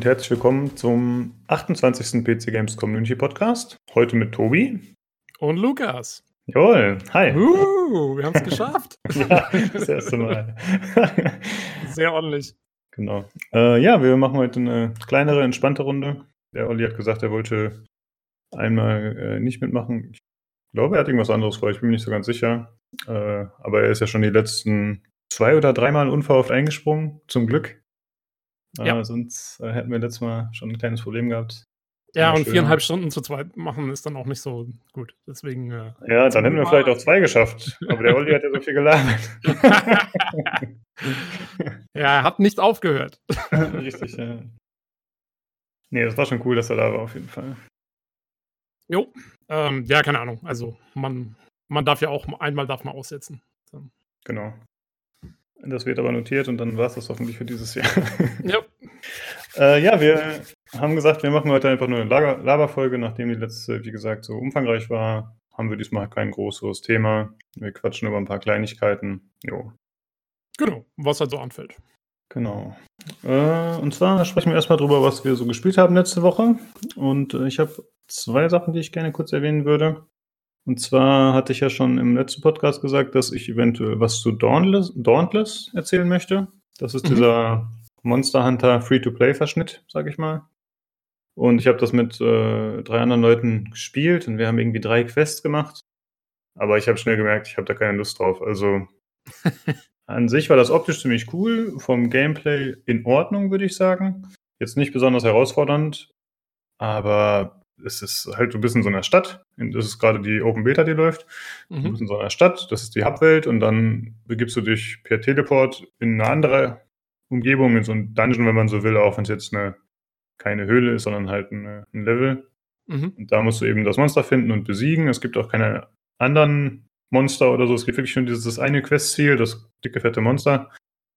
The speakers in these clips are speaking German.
und herzlich willkommen zum 28. PC Games Community Podcast. Heute mit Tobi. Und Lukas. Jawohl, hi. Uh, wir haben es geschafft. ja, das erste Mal. Sehr ordentlich. Genau. Äh, ja, wir machen heute eine kleinere, entspannte Runde. Der Olli hat gesagt, er wollte einmal äh, nicht mitmachen. Ich glaube, er hat irgendwas anderes vor, ich bin mir nicht so ganz sicher. Äh, aber er ist ja schon die letzten zwei oder dreimal unverhofft eingesprungen, zum Glück. Äh, ja. sonst äh, hätten wir letztes Mal schon ein kleines Problem gehabt. Ja, und viereinhalb Stunden zu zweit machen ist dann auch nicht so gut. Deswegen. Äh, ja, dann hätten wir vielleicht auch zwei geschafft. Aber der Olli hat ja so viel gelabert. ja, er hat nicht aufgehört. Richtig, ja. Nee, das war schon cool, dass er da war, auf jeden Fall. Jo, ähm, ja, keine Ahnung. Also, man, man darf ja auch einmal darf man aussetzen. Genau. Das wird aber notiert und dann war es das hoffentlich für dieses Jahr. Ja. äh, ja, wir haben gesagt, wir machen heute einfach nur eine Laberfolge, nachdem die letzte, wie gesagt, so umfangreich war. Haben wir diesmal kein großes Thema. Wir quatschen über ein paar Kleinigkeiten. Jo. Genau, was halt so anfällt. Genau. Äh, und zwar sprechen wir erstmal drüber, was wir so gespielt haben letzte Woche. Und äh, ich habe zwei Sachen, die ich gerne kurz erwähnen würde. Und zwar hatte ich ja schon im letzten Podcast gesagt, dass ich eventuell was zu Dauntless, Dauntless erzählen möchte. Das ist mhm. dieser Monster Hunter Free-to-Play-Verschnitt, sag ich mal. Und ich habe das mit äh, drei anderen Leuten gespielt und wir haben irgendwie drei Quests gemacht. Aber ich habe schnell gemerkt, ich habe da keine Lust drauf. Also an sich war das optisch ziemlich cool, vom Gameplay in Ordnung, würde ich sagen. Jetzt nicht besonders herausfordernd, aber es ist halt, du bist in so einer Stadt, das ist gerade die Open Beta, die läuft. Mhm. Du bist in so einer Stadt, das ist die Hubwelt und dann begibst du dich per Teleport in eine andere Umgebung, in so ein Dungeon, wenn man so will, auch wenn es jetzt eine, keine Höhle ist, sondern halt eine, ein Level. Mhm. Und da musst du eben das Monster finden und besiegen. Es gibt auch keine anderen Monster oder so. Es gibt wirklich nur dieses eine Questziel, das dicke, fette Monster.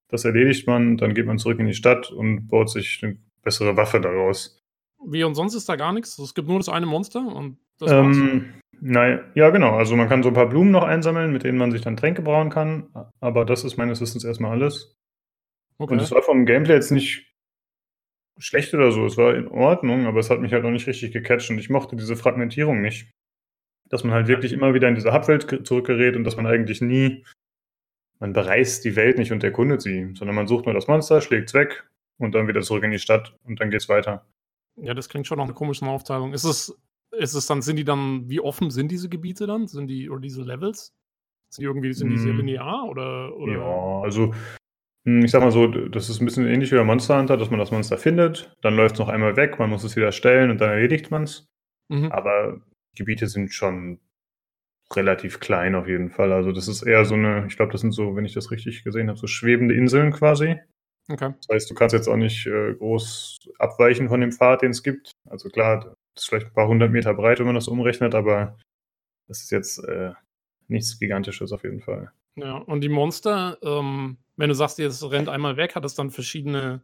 Das erledigt man, dann geht man zurück in die Stadt und baut sich eine bessere Waffe daraus. Wie und sonst ist da gar nichts? Es gibt nur das eine Monster und das? Ähm, nein, ja genau. Also man kann so ein paar Blumen noch einsammeln, mit denen man sich dann Tränke brauen kann. Aber das ist meines Wissens erstmal alles. Okay. Und es war vom Gameplay jetzt nicht schlecht oder so. Es war in Ordnung, aber es hat mich halt noch nicht richtig gecatcht und ich mochte diese Fragmentierung nicht. Dass man halt wirklich immer wieder in diese Hubwelt zurückgerät und dass man eigentlich nie, man bereist die Welt nicht und erkundet sie, sondern man sucht nur das Monster, schlägt es weg und dann wieder zurück in die Stadt und dann geht's weiter. Ja, das klingt schon nach einer komischen Aufteilung. Ist es, ist es dann, sind die dann, wie offen sind diese Gebiete dann? Sind die, oder diese Levels? Sind die irgendwie, sind die sehr hm. linear oder, oder? Ja, also hm, ich sag mal so, das ist ein bisschen ähnlich wie bei Monster Hunter, dass man das Monster findet, dann läuft es noch einmal weg, man muss es wieder stellen und dann erledigt man es. Mhm. Aber Gebiete sind schon relativ klein auf jeden Fall. Also das ist eher so eine, ich glaube, das sind so, wenn ich das richtig gesehen habe, so schwebende Inseln quasi. Okay. Das heißt, du kannst jetzt auch nicht äh, groß abweichen von dem Pfad, den es gibt. Also klar, das ist vielleicht ein paar hundert Meter breit, wenn man das umrechnet, aber das ist jetzt äh, nichts Gigantisches auf jeden Fall. Ja, und die Monster, ähm, wenn du sagst, es rennt einmal weg, hat es dann verschiedene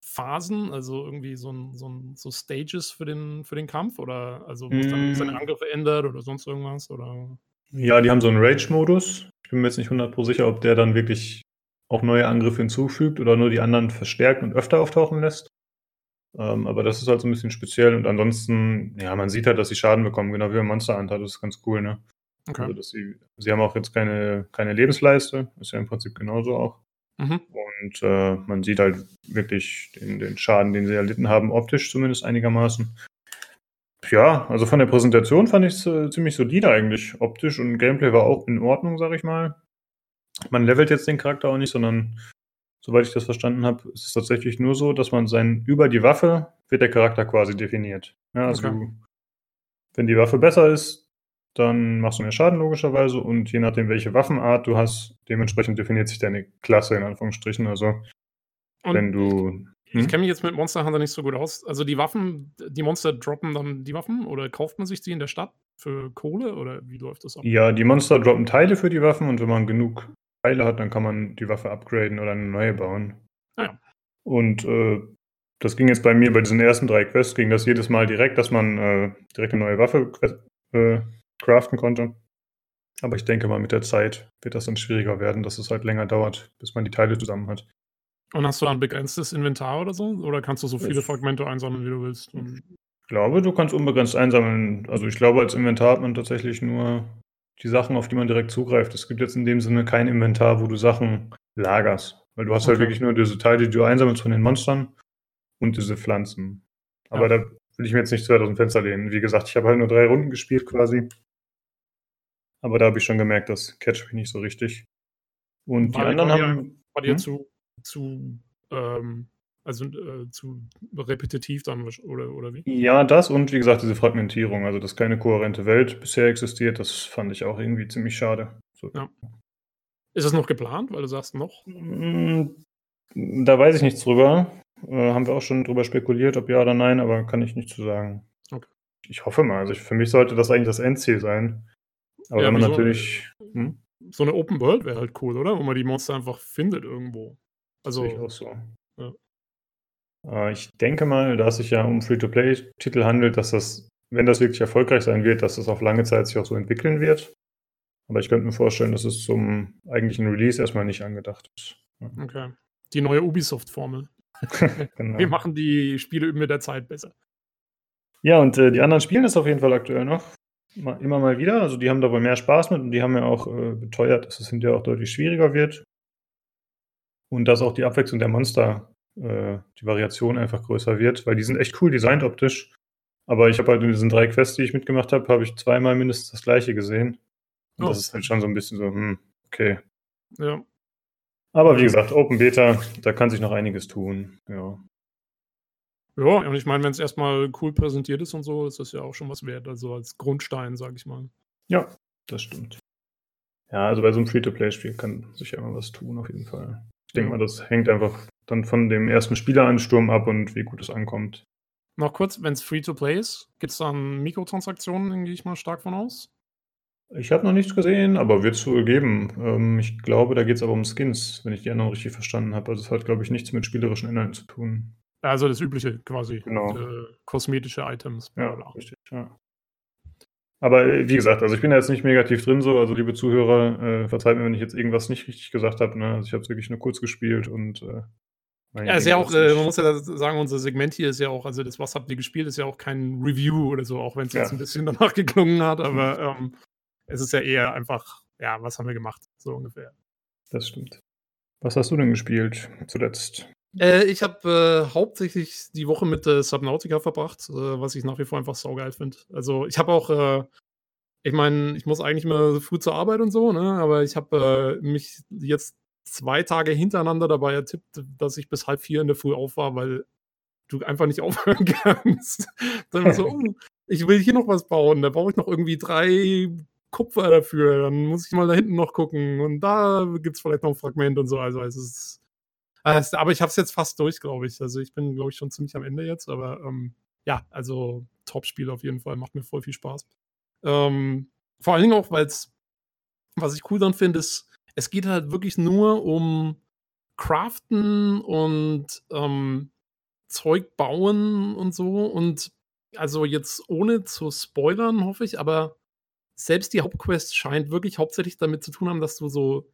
Phasen, also irgendwie so, ein, so, ein, so Stages für den, für den Kampf oder also wo es dann seine mm. Angriffe ändert oder sonst irgendwas? Oder? Ja, die haben so einen Rage-Modus. Ich bin mir jetzt nicht 100% sicher, ob der dann wirklich auch neue Angriffe hinzufügt oder nur die anderen verstärkt und öfter auftauchen lässt. Ähm, aber das ist halt so ein bisschen speziell und ansonsten, ja, man sieht halt, dass sie Schaden bekommen, genau wie beim Monster Hunter, das ist ganz cool, ne? Okay. Also, dass sie, sie haben auch jetzt keine, keine Lebensleiste, ist ja im Prinzip genauso auch. Mhm. Und äh, man sieht halt wirklich den, den Schaden, den sie erlitten haben, optisch zumindest einigermaßen. Ja, also von der Präsentation fand ich es äh, ziemlich solide eigentlich. Optisch und Gameplay war auch in Ordnung, sag ich mal man levelt jetzt den Charakter auch nicht, sondern soweit ich das verstanden habe, ist es tatsächlich nur so, dass man sein über die Waffe wird der Charakter quasi definiert. Ja, also okay. wenn die Waffe besser ist, dann machst du mehr Schaden logischerweise und je nachdem, welche Waffenart du hast, dementsprechend definiert sich deine Klasse in Anführungsstrichen. Also und wenn du hm? Ich kenne mich jetzt mit Monster Hunter nicht so gut aus. Also die Waffen, die Monster droppen dann die Waffen oder kauft man sich die in der Stadt für Kohle oder wie läuft das ab? Ja, die Monster droppen Teile für die Waffen und wenn man genug Teile hat, dann kann man die Waffe upgraden oder eine neue bauen. Ah, ja. Und äh, das ging jetzt bei mir bei diesen ersten drei Quests, ging das jedes Mal direkt, dass man äh, direkt eine neue Waffe äh, craften konnte. Aber ich denke mal, mit der Zeit wird das dann schwieriger werden, dass es halt länger dauert, bis man die Teile zusammen hat. Und hast du dann begrenztes Inventar oder so? Oder kannst du so viele Fragmente einsammeln, wie du willst? Ich glaube, du kannst unbegrenzt einsammeln. Also ich glaube, als Inventar hat man tatsächlich nur die Sachen, auf die man direkt zugreift. Es gibt jetzt in dem Sinne kein Inventar, wo du Sachen lagerst. Weil du hast halt Okay. wirklich nur diese Teile, die du einsammelst von den Monstern und diese Pflanzen. Aber Ja. da will ich mir jetzt nicht zu weit aus dem Fenster lehnen. Wie gesagt, ich habe halt nur drei Runden gespielt quasi. Aber da habe ich schon gemerkt, das catcht mich nicht so richtig. Und die War- anderen war dir- haben. War dir Hm? zu, zu, ähm, also äh, zu repetitiv dann oder, oder wie? Ja, das und wie gesagt, diese Fragmentierung, also dass keine kohärente Welt bisher existiert, das fand ich auch irgendwie ziemlich schade. So. Ja. Ist es noch geplant, weil du sagst noch? Mm, Da weiß ich nichts drüber. Äh, haben wir auch schon drüber spekuliert, ob ja oder nein, aber kann ich nicht zu sagen. Okay. Ich hoffe mal. Also ich, für mich sollte das eigentlich das Endziel sein. Aber Ja, wenn man wieso? natürlich. Hm? So eine Open World wäre halt cool, oder? Wo man die Monster einfach findet irgendwo. Also, Sehe ich auch so. Ja. Äh, ich denke mal, da es sich ja um Free-to-Play-Titel handelt, dass das, wenn das wirklich erfolgreich sein wird, dass das auf lange Zeit sich auch so entwickeln wird. Aber ich könnte mir vorstellen, dass es zum eigentlichen Release erstmal nicht angedacht ist. Okay. Die neue Ubisoft-Formel. genau. Wir machen die Spiele mit der Zeit besser. Ja, und äh, die anderen spielen das auf jeden Fall aktuell noch. Mal, immer mal wieder. Also die haben da wohl mehr Spaß mit und die haben ja auch äh, beteuert, dass es hinterher auch deutlich schwieriger wird. Und dass auch die Abwechslung der Monster, äh, die Variation einfach größer wird, weil die sind echt cool designt optisch. Aber ich habe halt in diesen drei Quests, die ich mitgemacht habe, habe ich zweimal mindestens das gleiche gesehen. Und Oh. das ist halt schon so ein bisschen so, hm, okay. Ja. Aber wie gesagt, Open Beta, da kann sich noch einiges tun. Ja. Ja, und ich meine, wenn es erstmal cool präsentiert ist und so, ist das ja auch schon was wert. Also als Grundstein, sag ich mal. Ja, das stimmt. Ja, also bei so einem Free-to-Play-Spiel kann sich ja immer was tun, auf jeden Fall. Ich denke mal, das hängt einfach dann von dem ersten Spieleransturm ab und wie gut es ankommt. Noch kurz, wenn es Free-to-Play ist, gibt es dann Mikrotransaktionen, gehe ich mal stark von aus. Ich habe noch nichts gesehen, aber wird es wohl geben. Ähm, ich glaube, da geht es aber um Skins, wenn ich die anderen richtig verstanden habe. Also es hat, glaube ich, nichts mit spielerischen Inhalten zu tun. Also das Übliche quasi. Genau. Äh, kosmetische Items. Ja, richtig, ja. Aber äh, wie gesagt, also ich bin da jetzt nicht negativ drin so, also liebe Zuhörer, äh, verzeiht mir, wenn ich jetzt irgendwas nicht richtig gesagt habe. Ne? Also ich habe es wirklich nur kurz gespielt und äh, Ja, ist ja auch, äh, man muss ja sagen, unser Segment hier ist ja auch, also das, was habt ihr gespielt, ist ja auch kein Review oder so, auch wenn es Ja. jetzt ein bisschen danach geklungen hat, aber ähm, es ist ja eher einfach, ja, was haben wir gemacht, so ungefähr. Das stimmt. Was hast du denn gespielt zuletzt? Äh, ich habe äh, hauptsächlich die Woche mit äh, Subnautica verbracht, äh, was ich nach wie vor einfach saugeil finde. Also ich habe auch, äh, ich meine, ich muss eigentlich immer früh zur Arbeit und so, ne? aber ich habe äh, mich jetzt zwei Tage hintereinander dabei ertippt, dass ich bis halb vier in der Früh auf war, weil du einfach nicht aufhören kannst. Dann so, oh, ich will hier noch was bauen, da brauche ich noch irgendwie drei Kupfer dafür, dann muss ich mal da hinten noch gucken und da gibt es vielleicht noch ein Fragment und so. Also es ist äh, aber ich habe es jetzt fast durch, glaube ich. Also ich bin, glaube ich, schon ziemlich am Ende jetzt. Aber ähm, ja, also Top-Spiel auf jeden Fall. Macht mir voll viel Spaß. Ähm, vor allen Dingen auch, weil es, was ich cool dann finde, ist, es geht halt wirklich nur um Craften und ähm, Zeug bauen und so. Und also jetzt ohne zu spoilern, hoffe ich, aber selbst die Hauptquest scheint wirklich hauptsächlich damit zu tun haben, dass du so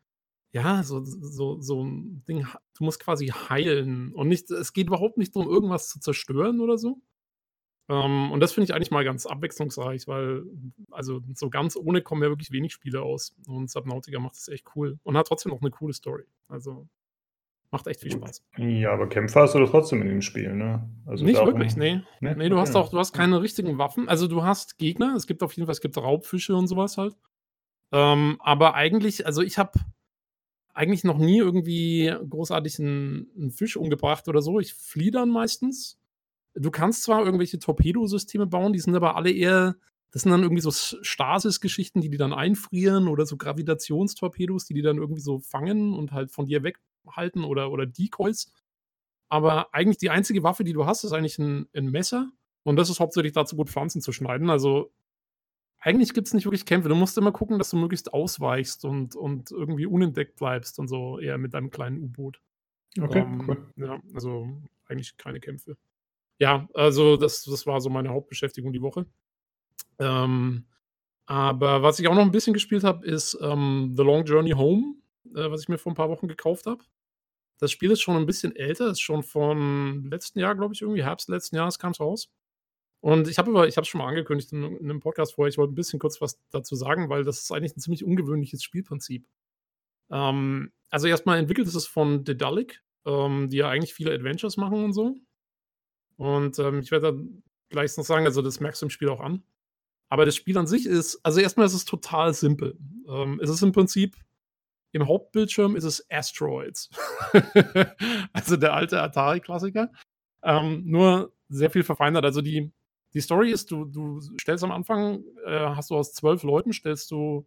ja, so, so, so ein Ding, du musst quasi heilen. Und nicht, es geht überhaupt nicht darum, irgendwas zu zerstören oder so. Ähm, und das finde ich eigentlich mal ganz abwechslungsreich, weil, also so ganz ohne kommen ja wirklich wenig Spiele aus. Und Subnautica macht das echt cool. Und hat trotzdem noch eine coole Story. Also macht echt viel Spaß. Ja, aber Kämpfer hast du doch trotzdem in den Spielen, ne? Also nicht wirklich, nee. Ne? Nee, du hast auch, du hast keine richtigen Waffen. Also du hast Gegner, es gibt auf jeden Fall, es gibt Raubfische und sowas halt. Ähm, aber eigentlich, also ich habe eigentlich noch nie irgendwie großartig einen, einen Fisch umgebracht oder so. Ich fliehe dann meistens. Du kannst zwar irgendwelche Torpedosysteme bauen, die sind aber alle eher, das sind dann irgendwie so Stasis-Geschichten, die die dann einfrieren oder so Gravitationstorpedos, die die dann irgendwie so fangen und halt von dir weghalten oder, oder Decoys. Aber eigentlich die einzige Waffe, die du hast, ist eigentlich ein, ein Messer. Und das ist hauptsächlich dazu gut, Pflanzen zu schneiden. Also eigentlich gibt es nicht wirklich Kämpfe. Du musst immer gucken, dass du möglichst ausweichst und, und irgendwie unentdeckt bleibst und so, eher mit deinem kleinen U-Boot. Okay, Ähm, cool. Ja, also eigentlich keine Kämpfe. Ja, also das, das war so meine Hauptbeschäftigung die Woche. Ähm, aber was ich auch noch ein bisschen gespielt habe, ist ähm, The Long Journey Home, äh, was ich mir vor ein paar Wochen gekauft habe. das Spiel ist schon ein bisschen älter, ist schon von letzten Jahr, glaube ich, irgendwie, Herbst letzten Jahres kam es raus. Und ich habe aber, ich habe es schon mal angekündigt in, in, einem Podcast vorher, ich wollte ein bisschen kurz was dazu sagen, weil das ist eigentlich ein ziemlich ungewöhnliches Spielprinzip. Ähm, also erstmal entwickelt ist es von Dedalic, ähm, die ja eigentlich viele Adventures machen und so. Und ähm, ich werde da gleich noch sagen, also das merkst du im Spiel auch an. Aber das Spiel an sich ist, also erstmal ist es total simpel. Ähm, es ist im Prinzip, im Hauptbildschirm ist es Asteroids. also der alte Atari-Klassiker. Ähm, nur sehr viel verfeinert. Also die, die Story ist, du, du stellst am Anfang, äh, hast du aus zwölf Leuten, stellst du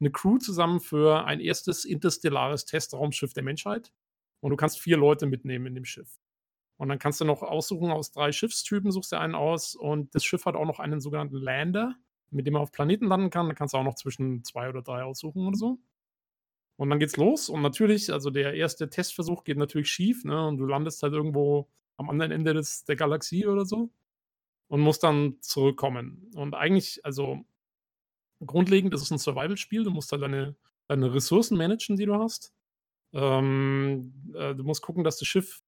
eine Crew zusammen für ein erstes interstellares Testraumschiff der Menschheit. Und du kannst vier Leute mitnehmen in dem Schiff. Und dann kannst du noch aussuchen aus drei Schiffstypen, suchst du einen aus. Und das Schiff hat auch noch einen sogenannten Lander, mit dem man auf Planeten landen kann. Da kannst du auch noch zwischen zwei oder drei aussuchen oder so. Und dann geht's los. Und natürlich, also der erste Testversuch geht natürlich schief, ne? Und du landest halt irgendwo am anderen Ende des, der Galaxie oder so. Und musst dann zurückkommen. Und eigentlich, also grundlegend ist es ein Survival-Spiel. Du musst halt deine, deine Ressourcen managen, die du hast. Ähm, äh, du musst gucken, dass das Schiff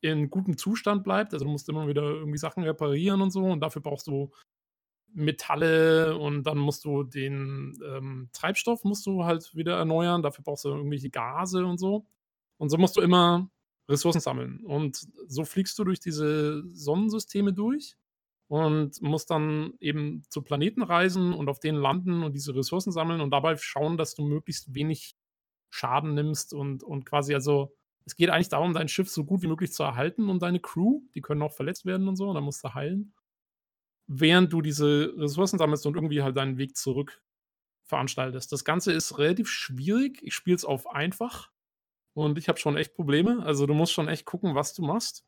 in gutem Zustand bleibt. Also du musst immer wieder irgendwie Sachen reparieren und so und dafür brauchst du Metalle und dann musst du den ähm, Treibstoff musst du halt wieder erneuern. Dafür brauchst du irgendwelche Gase und so. Und so musst du immer Ressourcen sammeln. Und so fliegst du durch diese Sonnensysteme durch und musst dann eben zu Planeten reisen und auf denen landen und diese Ressourcen sammeln und dabei schauen, dass du möglichst wenig Schaden nimmst und, und quasi also es geht eigentlich darum, dein Schiff so gut wie möglich zu erhalten und deine Crew, die können auch verletzt werden und so, und dann musst du heilen. Während du diese Ressourcen sammelst und irgendwie halt deinen Weg zurück veranstaltest. Das Ganze ist relativ schwierig. Ich spiele es auf einfach und ich habe schon echt Probleme. Also du musst schon echt gucken, was du machst.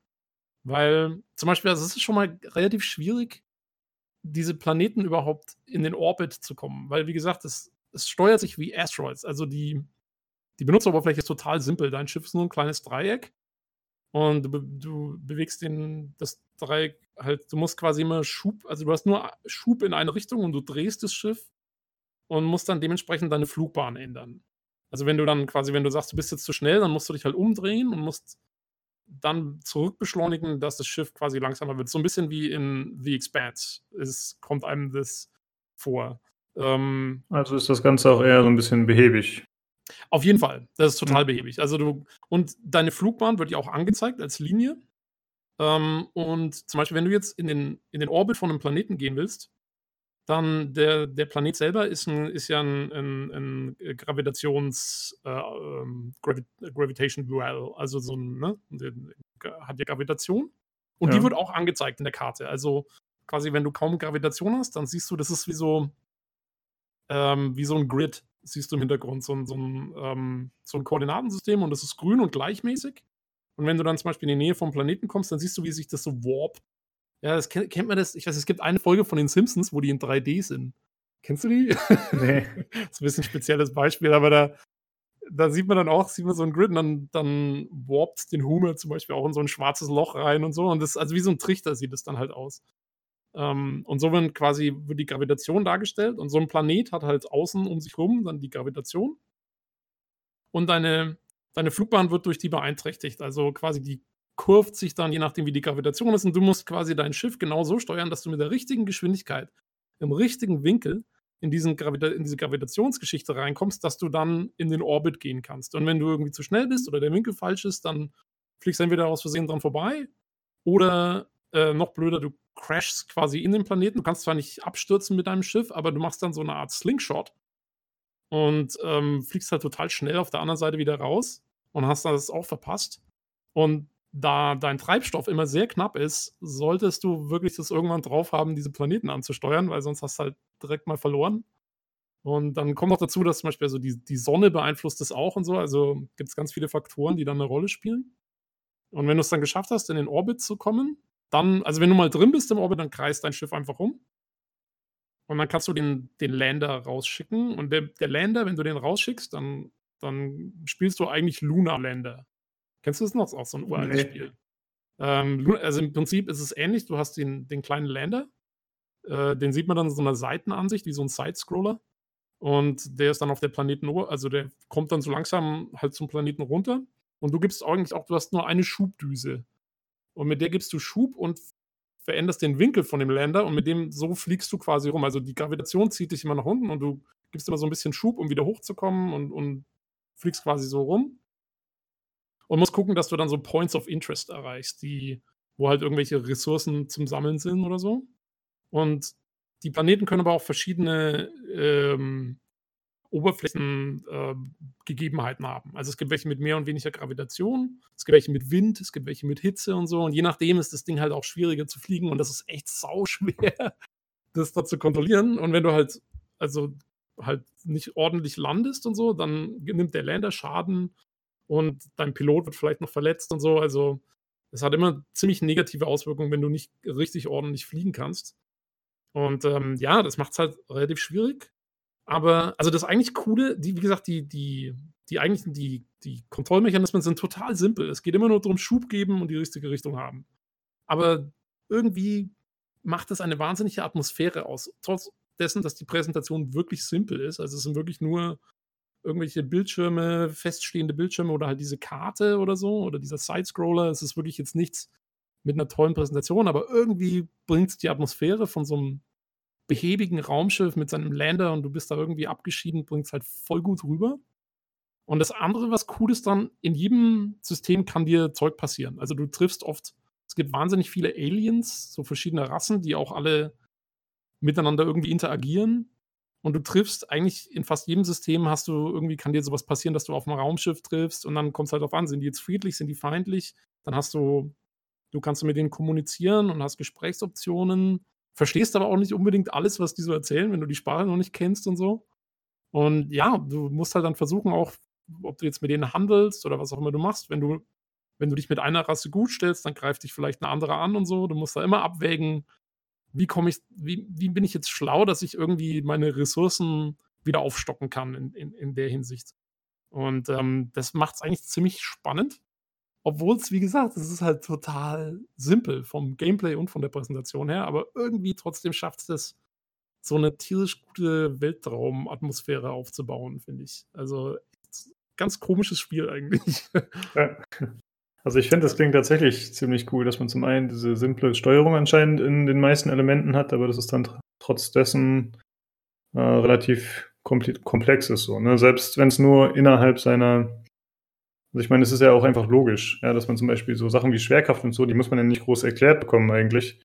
Weil zum Beispiel, also es ist schon mal relativ schwierig, diese Planeten überhaupt in den Orbit zu kommen. Weil, wie gesagt, es, es steuert sich wie Asteroids. Also die, die Benutzeroberfläche ist total simpel. Dein Schiff ist nur ein kleines Dreieck und du, du, bewegst den, das Dreieck halt, du musst quasi immer Schub, also du hast nur Schub in eine Richtung und du drehst das Schiff und musst dann dementsprechend deine Flugbahn ändern. Also wenn du dann quasi, wenn du sagst, du bist jetzt zu schnell, dann musst du dich halt umdrehen und musst dann zurückbeschleunigen, dass das Schiff quasi langsamer wird. So ein bisschen wie in The Expanse. Es kommt einem das vor. Ähm, also ist das Ganze auch eher so ein bisschen behäbig. Auf jeden Fall. Das ist total mhm. behäbig. Also du, und deine Flugbahn wird ja auch angezeigt als Linie. Ähm, und zum Beispiel, wenn du jetzt in den, in den Orbit von einem Planeten gehen willst, dann der, der Planet selber ist, ein, ist ja ein, ein, ein Gravitations äh, ähm, Gravi Gravitation Dual, also so ein, ne, hat ja Gravitation. Und ja. die wird auch angezeigt in der Karte. Also quasi, wenn du kaum Gravitation hast, dann siehst du, das ist wie so, ähm, wie so ein Grid siehst du im Hintergrund so ein, so ein, ähm, so ein Koordinatensystem und das ist grün und gleichmäßig. Und wenn du dann zum Beispiel in die Nähe vom Planeten kommst, dann siehst du, wie sich das so warpt. Ja, das kennt, kennt man das. Ich weiß, es gibt eine Folge von den Simpsons, wo die in 3D sind. Kennst du die? Nee. das ist ein bisschen ein spezielles Beispiel, aber da, da sieht man dann auch, sieht man so ein Grid und dann, dann warpt den Humor zum Beispiel auch in so ein schwarzes Loch rein und so. Und das, also wie so ein Trichter sieht es dann halt aus. Ähm, und so wird quasi wird die Gravitation dargestellt. Und so ein Planet hat halt außen um sich rum dann die Gravitation. Und deine, deine Flugbahn wird durch die beeinträchtigt. Also quasi die kurvt sich dann, je nachdem wie die Gravitation ist. Und du musst quasi dein Schiff genau so steuern, dass du mit der richtigen Geschwindigkeit, im richtigen Winkel in, diesen Gravita in diese Gravitationsgeschichte reinkommst, dass du dann in den Orbit gehen kannst. Und wenn du irgendwie zu schnell bist oder der Winkel falsch ist, dann fliegst du entweder aus Versehen dran vorbei oder äh, noch blöder, du crashst quasi in den Planeten. Du kannst zwar nicht abstürzen mit deinem Schiff, aber du machst dann so eine Art Slingshot und ähm, fliegst halt total schnell auf der anderen Seite wieder raus und hast das auch verpasst. Und da dein Treibstoff immer sehr knapp ist, solltest du wirklich das irgendwann drauf haben, diese Planeten anzusteuern, weil sonst hast du halt direkt mal verloren. Und dann kommt noch dazu, dass zum Beispiel also die, die Sonne beeinflusst das auch und so. Also gibt es ganz viele Faktoren, die dann eine Rolle spielen. Und wenn du es dann geschafft hast, in den Orbit zu kommen, dann, also wenn du mal drin bist im Orbit, dann kreist dein Schiff einfach rum. Und dann kannst du den, den Lander rausschicken. Und der, der Lander, wenn du den rausschickst, dann, dann spielst du eigentlich Lunar Lander. Kennst du das noch? Das ist auch so ein uraltes nee. Spiel. Ähm, also im Prinzip ist es ähnlich. Du hast den, den kleinen Lander. Äh, den sieht man dann in so einer Seitenansicht, wie so ein Sidescroller. Und der ist dann auf der Planeten, also der kommt dann so langsam halt zum Planeten runter. Und du gibst eigentlich auch, du hast nur eine Schubdüse. Und mit der gibst du Schub und veränderst den Winkel von dem Lander und mit dem so fliegst du quasi rum. Also die Gravitation zieht dich immer nach unten und du gibst immer so ein bisschen Schub, um wieder hochzukommen und, und fliegst quasi so rum. Und musst gucken, dass du dann so Points of Interest erreichst, die, wo halt irgendwelche Ressourcen zum Sammeln sind oder so. Und die Planeten können aber auch verschiedene ähm, Oberflächengegebenheiten äh, haben. Also es gibt welche mit mehr und weniger Gravitation, es gibt welche mit Wind, es gibt welche mit Hitze und so. Und je nachdem ist das Ding halt auch schwieriger zu fliegen und das ist echt sauschwer, das da zu kontrollieren. Und wenn du halt, also halt nicht ordentlich landest und so, dann nimmt der Lander Schaden und dein Pilot wird vielleicht noch verletzt und so. Also es hat immer ziemlich negative Auswirkungen, wenn du nicht richtig ordentlich fliegen kannst. Und ähm, ja, das macht es halt relativ schwierig. Aber, also das eigentlich Coole, die, wie gesagt, die, die, die eigentlichen, die, die Kontrollmechanismen sind total simpel. Es geht immer nur darum, Schub geben und die richtige Richtung haben. Aber irgendwie macht es eine wahnsinnige Atmosphäre aus. Trotz dessen, dass die Präsentation wirklich simpel ist. Also es sind wirklich nur irgendwelche Bildschirme, feststehende Bildschirme oder halt diese Karte oder so oder dieser Sidescroller. Es ist wirklich jetzt nichts mit einer tollen Präsentation, aber irgendwie bringt es die Atmosphäre von so einem behäbigen Raumschiff mit seinem Lander und du bist da irgendwie abgeschieden, bringt es halt voll gut rüber. Und das andere, was cool ist dann, in jedem System kann dir Zeug passieren. Also du triffst oft, es gibt wahnsinnig viele Aliens, so verschiedene Rassen, die auch alle miteinander irgendwie interagieren. Und du triffst eigentlich in fast jedem System hast du irgendwie, kann dir sowas passieren, dass du auf einem Raumschiff triffst und dann kommt es halt darauf an, sind die jetzt friedlich, sind die feindlich? Dann hast du, du kannst mit denen kommunizieren und hast Gesprächsoptionen verstehst aber auch nicht unbedingt alles, was die so erzählen, wenn du die Sprache noch nicht kennst und so. Und ja, du musst halt dann versuchen, auch, ob du jetzt mit denen handelst oder was auch immer du machst. Wenn du, wenn du dich mit einer Rasse gut stellst, dann greift dich vielleicht eine andere an und so. Du musst da immer abwägen, wie komme ich, wie, wie bin ich jetzt schlau, dass ich irgendwie meine Ressourcen wieder aufstocken kann in, in, in der Hinsicht. Und ähm, das macht es eigentlich ziemlich spannend. Obwohl es, wie gesagt, es ist halt total simpel vom Gameplay und von der Präsentation her, aber irgendwie trotzdem schafft es das, so eine tierisch gute Weltraumatmosphäre aufzubauen, finde ich. Also ganz komisches Spiel eigentlich. Also ich finde, das klingt tatsächlich ziemlich cool, dass man zum einen diese simple Steuerung anscheinend in den meisten Elementen hat, aber dass es dann trotz dessen äh, relativ komplex ist. So, ne? Selbst wenn es nur innerhalb seiner also ich meine, es ist ja auch einfach logisch, ja, dass man zum Beispiel so Sachen wie Schwerkraft und so, die muss man ja nicht groß erklärt bekommen eigentlich.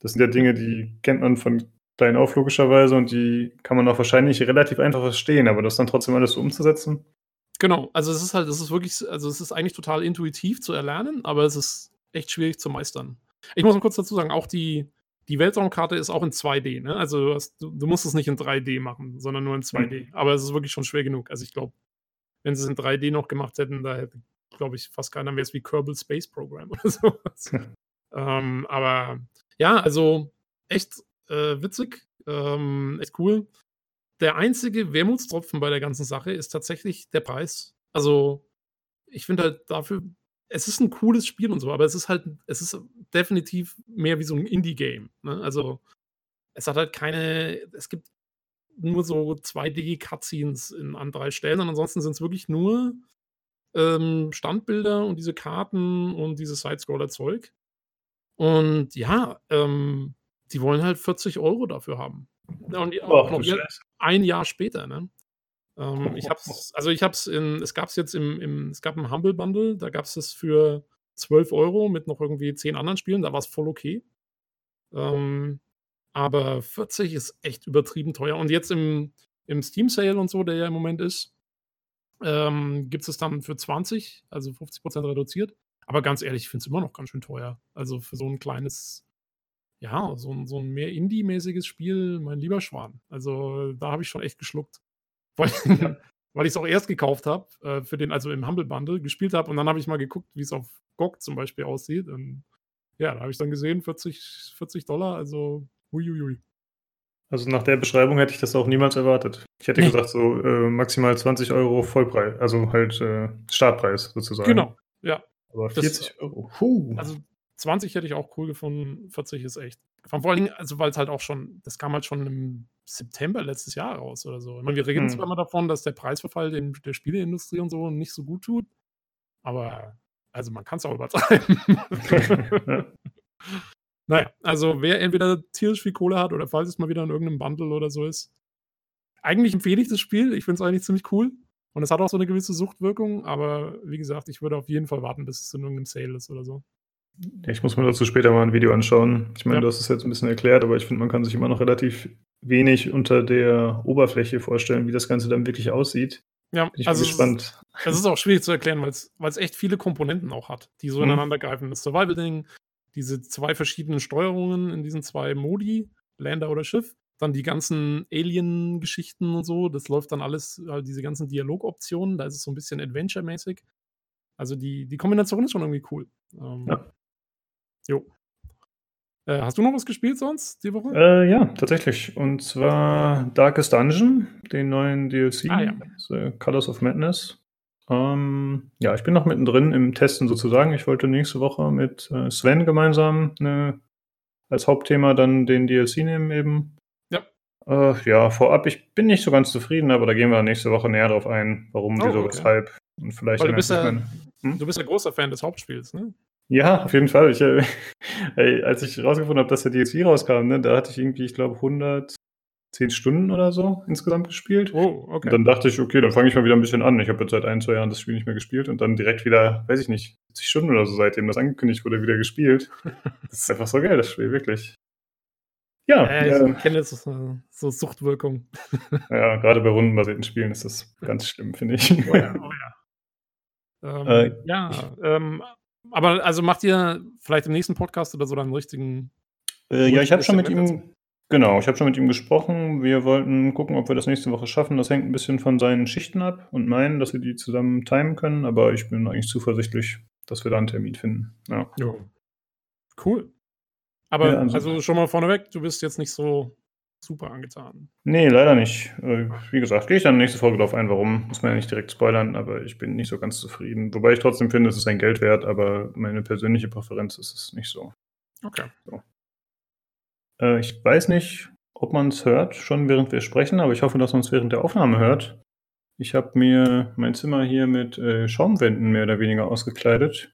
Das sind ja Dinge, die kennt man von klein auf logischerweise und die kann man auch wahrscheinlich relativ einfach verstehen, aber das dann trotzdem alles so umzusetzen. Genau, also es ist halt, es ist wirklich, also es ist eigentlich total intuitiv zu erlernen, aber es ist echt schwierig zu meistern. Ich muss noch kurz dazu sagen, auch die, die Weltraumkarte ist auch in 2D, ne? Also du, hast, du, du musst es nicht in 3D machen, sondern nur in 2D. Mhm. Aber es ist wirklich schon schwer genug. Also ich glaube, wenn sie es in 3D noch gemacht hätten, da hätte, glaube ich, fast keiner mehr wie Kerbal Space Program oder sowas. ähm, aber ja, also echt äh, witzig, ähm, echt cool. Der einzige Wermutstropfen bei der ganzen Sache ist tatsächlich der Preis. Also, ich finde halt dafür, es ist ein cooles Spiel und so, aber es ist halt, es ist definitiv mehr wie so ein Indie-Game. Ne? Also, es hat halt keine, es gibt nur so 2D-Cutscenes an drei Stellen und ansonsten sind es wirklich nur ähm, Standbilder und diese Karten und dieses Sidescroller-Zeug. Und ja, ähm, die wollen halt 40 Euro dafür haben. Ja, und die, oh, noch ein Jahr später, ne? Ähm, ich hab's, also ich hab's in, es gab's jetzt im, im es gab ein Humble Bundle, da gab es es für 12 Euro mit noch irgendwie 10 anderen Spielen, da war es voll okay. Ähm, aber 40 ist echt übertrieben teuer. Und jetzt im, im Steam Sale und so, der ja im Moment ist, ähm, gibt es dann für 20, also 50% reduziert. Aber ganz ehrlich, ich finde es immer noch ganz schön teuer. Also für so ein kleines, ja, so ein, so ein mehr Indie-mäßiges Spiel, mein lieber Schwan. Also da habe ich schon echt geschluckt. Weil, ja. weil ich es auch erst gekauft habe, äh, für den, also im Humble Bundle, gespielt habe und dann habe ich mal geguckt, wie es auf GOG zum Beispiel aussieht. Und ja, da habe ich dann gesehen, 40, 40 Dollar, also Uiuiui. Also nach der Beschreibung hätte ich das auch niemals erwartet. Ich hätte nee. gesagt, so äh, maximal 20 Euro Vollpreis, also halt äh, Startpreis sozusagen. Genau, ja. Aber 40 das, Euro. Puh. Also 20 hätte ich auch cool gefunden, 40 ist echt. Vor allen Dingen, also weil es halt auch schon, das kam halt schon im September letztes Jahr raus oder so. Ich meine, wir reden hm. zwar immer davon, dass der Preisverfall in der Spieleindustrie und so nicht so gut tut, aber also man kann es auch übertreiben. naja, also wer entweder tierisch viel Kohle hat oder falls es mal wieder in irgendeinem Bundle oder so ist, eigentlich empfehle ich das Spiel. Ich finde es eigentlich ziemlich cool. Und es hat auch so eine gewisse Suchtwirkung, aber wie gesagt, ich würde auf jeden Fall warten, bis es in irgendeinem Sale ist oder so. Ich muss mir dazu später mal ein Video anschauen. Ich meine, ja. du hast es jetzt ein bisschen erklärt, aber ich finde, man kann sich immer noch relativ wenig unter der Oberfläche vorstellen, wie das Ganze dann wirklich aussieht. Ja, Bin ich also gespannt. Es ist auch schwierig zu erklären, weil es echt viele Komponenten auch hat, die so mhm. ineinander greifen. Das Survival-Ding, diese zwei verschiedenen Steuerungen in diesen zwei Modi, Lander oder Schiff, dann die ganzen Alien-Geschichten und so, das läuft dann alles, halt diese ganzen Dialogoptionen, da ist es so ein bisschen Adventure-mäßig. Also die, die Kombination ist schon irgendwie cool. Ähm, ja. Jo. Äh, hast du noch was gespielt sonst die Woche? Äh, ja, tatsächlich. Und zwar Darkest Dungeon, den neuen DLC, ah, ja. Colors of Madness. Ähm, ja, ich bin noch mittendrin im Testen sozusagen. Ich wollte nächste Woche mit äh, Sven gemeinsam eine, als Hauptthema dann den DLC nehmen eben. Ja. Äh, ja, vorab, ich bin nicht so ganz zufrieden, aber da gehen wir nächste Woche näher drauf ein, warum, oh, wieso, okay. weshalb. Und vielleicht du bist, ja, hm? du bist ja großer Fan des Hauptspiels, ne? Ja, auf jeden Fall. Ich, äh, als ich rausgefunden habe, dass der DLC rauskam, ne, da hatte ich irgendwie, ich glaube, 110 Stunden oder so insgesamt gespielt. Oh, okay. Und dann dachte ich, okay, dann fange ich mal wieder ein bisschen an. Ich habe jetzt seit ein, zwei Jahren das Spiel nicht mehr gespielt und dann direkt wieder, weiß ich nicht, 70 Stunden oder so, seitdem das angekündigt wurde, wieder gespielt. das ist einfach so geil, das Spiel, wirklich. Ja, ja ich äh, kenne das so, so Suchtwirkung. ja, gerade bei rundenbasierten Spielen ist das ganz schlimm, finde ich. Oh ja, oh ja. Ähm, äh, ja, ähm, aber also macht ihr vielleicht im nächsten Podcast oder so dann einen richtigen. Äh, ja, ich habe schon mit ihm. Genau, ich habe schon mit ihm gesprochen. Wir wollten gucken, ob wir das nächste Woche schaffen. Das hängt ein bisschen von seinen Schichten ab und meinen, dass wir die zusammen timen können. Aber ich bin eigentlich zuversichtlich, dass wir da einen Termin finden. Ja. Jo. Cool. Aber ja, also, also schon mal vorneweg, du bist jetzt nicht so super angetan. Nee, leider nicht. Äh, wie gesagt, gehe ich dann nächste Folge darauf ein, warum. Muss man ja nicht direkt spoilern, aber ich bin nicht so ganz zufrieden. Wobei ich trotzdem finde, es ist ein Geld wert, aber meine persönliche Präferenz ist es nicht so. Okay. So. Äh, ich weiß nicht, ob man es hört, schon während wir sprechen, aber ich hoffe, dass man es während der Aufnahme hört. Ich habe mir mein Zimmer hier mit äh, Schaumwänden mehr oder weniger ausgekleidet.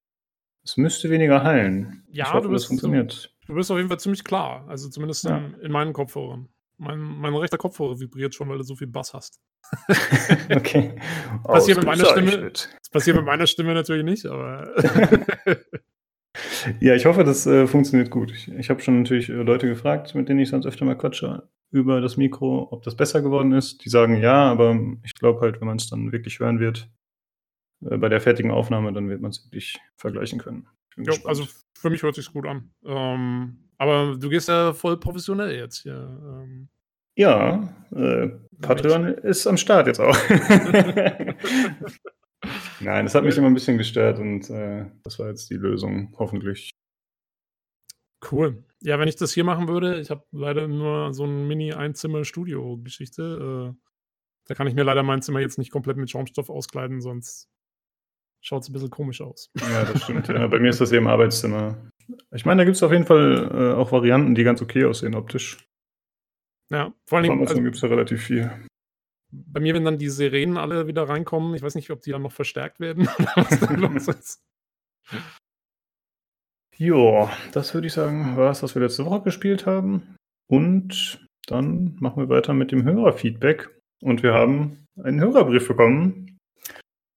Es müsste weniger heilen. Ja, ich hoffe, du bist, das funktioniert. Du bist auf jeden Fall ziemlich klar, also zumindest ja. in, in meinen Kopfhörern. Mein, mein rechter Kopfhörer vibriert schon, weil du so viel Bass hast. okay. Passiert, mit meiner Stimme, das passiert mit meiner Stimme natürlich nicht, aber. ja, ich hoffe, das äh, funktioniert gut. Ich, ich habe schon natürlich äh, Leute gefragt, mit denen ich sonst öfter mal quatsche, über das Mikro, ob das besser geworden ist. Die sagen ja, aber ich glaube halt, wenn man es dann wirklich hören wird, äh, bei der fertigen Aufnahme, dann wird man es wirklich vergleichen können. Jo, also für mich hört sich gut an. Ähm, aber du gehst ja voll professionell jetzt hier. Ähm. Ja, äh, Patreon ist am Start jetzt auch. Nein, das hat mich immer ein bisschen gestört und äh, das war jetzt die Lösung, hoffentlich. Cool. Ja, wenn ich das hier machen würde, ich habe leider nur so ein Mini-Einzimmer-Studio-Geschichte. Äh, da kann ich mir leider mein Zimmer jetzt nicht komplett mit Schaumstoff auskleiden, sonst schaut es ein bisschen komisch aus. Ja, das stimmt. Ja. Bei mir ist das eben Arbeitszimmer. Ich meine, da gibt es auf jeden Fall äh, auch Varianten, die ganz okay aussehen optisch. Ja, vor allem. Also, gibt es ja relativ viel. Bei mir, wenn dann die Sirenen alle wieder reinkommen, ich weiß nicht, ob die dann noch verstärkt werden oder was da los ist. Jo, das würde ich sagen, war es, was wir letzte Woche gespielt haben. Und dann machen wir weiter mit dem Hörerfeedback. Und wir haben einen Hörerbrief bekommen.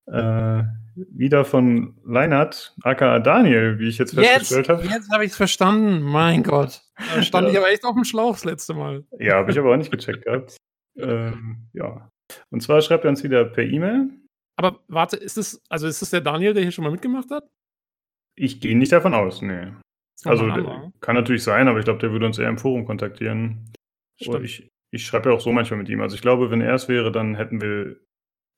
Äh, wieder von Leinert, aka Daniel, wie ich jetzt festgestellt habe. Jetzt habe ich es verstanden, mein Gott. Da stand ja. ich aber echt auf dem Schlauch das letzte Mal. Ja, habe ich aber auch nicht gecheckt gehabt. Ähm, ja. Und zwar schreibt er uns wieder per E-Mail. Aber warte, ist es, also ist es der Daniel, der hier schon mal mitgemacht hat? Ich gehe nicht davon aus, nee. Also kann natürlich sein, aber ich glaube, der würde uns eher im Forum kontaktieren. Stimmt. ich, ich schreibe ja auch so manchmal mit ihm. Also ich glaube, wenn er es wäre, dann hätten wir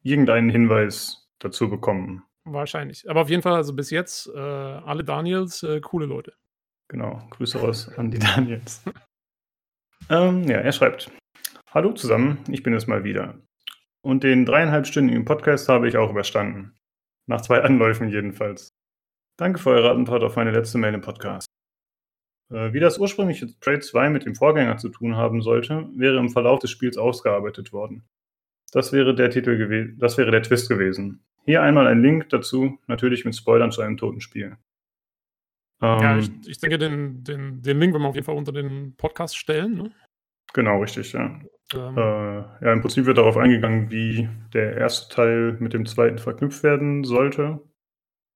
irgendeinen Hinweis dazu bekommen. Wahrscheinlich. Aber auf jeden Fall, also bis jetzt, äh, alle Daniels, äh, coole Leute. Genau, Grüße raus an die Daniels. ähm, ja, er schreibt: Hallo zusammen, ich bin es mal wieder. Und den dreieinhalbstündigen Podcast habe ich auch überstanden. Nach zwei Anläufen jedenfalls. Danke für eure Antwort auf meine letzte Mail im Podcast. Äh, wie das ursprüngliche Trade 2 mit dem Vorgänger zu tun haben sollte, wäre im Verlauf des Spiels ausgearbeitet worden. Das wäre der Titel gewesen, das wäre der Twist gewesen. Hier einmal ein Link dazu, natürlich mit Spoilern zu einem toten Spiel. Ähm, ja, ich, ich, denke, den, den, den Link werden wir auf jeden Fall unter den Podcast stellen. Ne? Genau, richtig, ja. Ähm, äh, ja, im Prinzip wird darauf eingegangen, wie der erste Teil mit dem zweiten verknüpft werden sollte.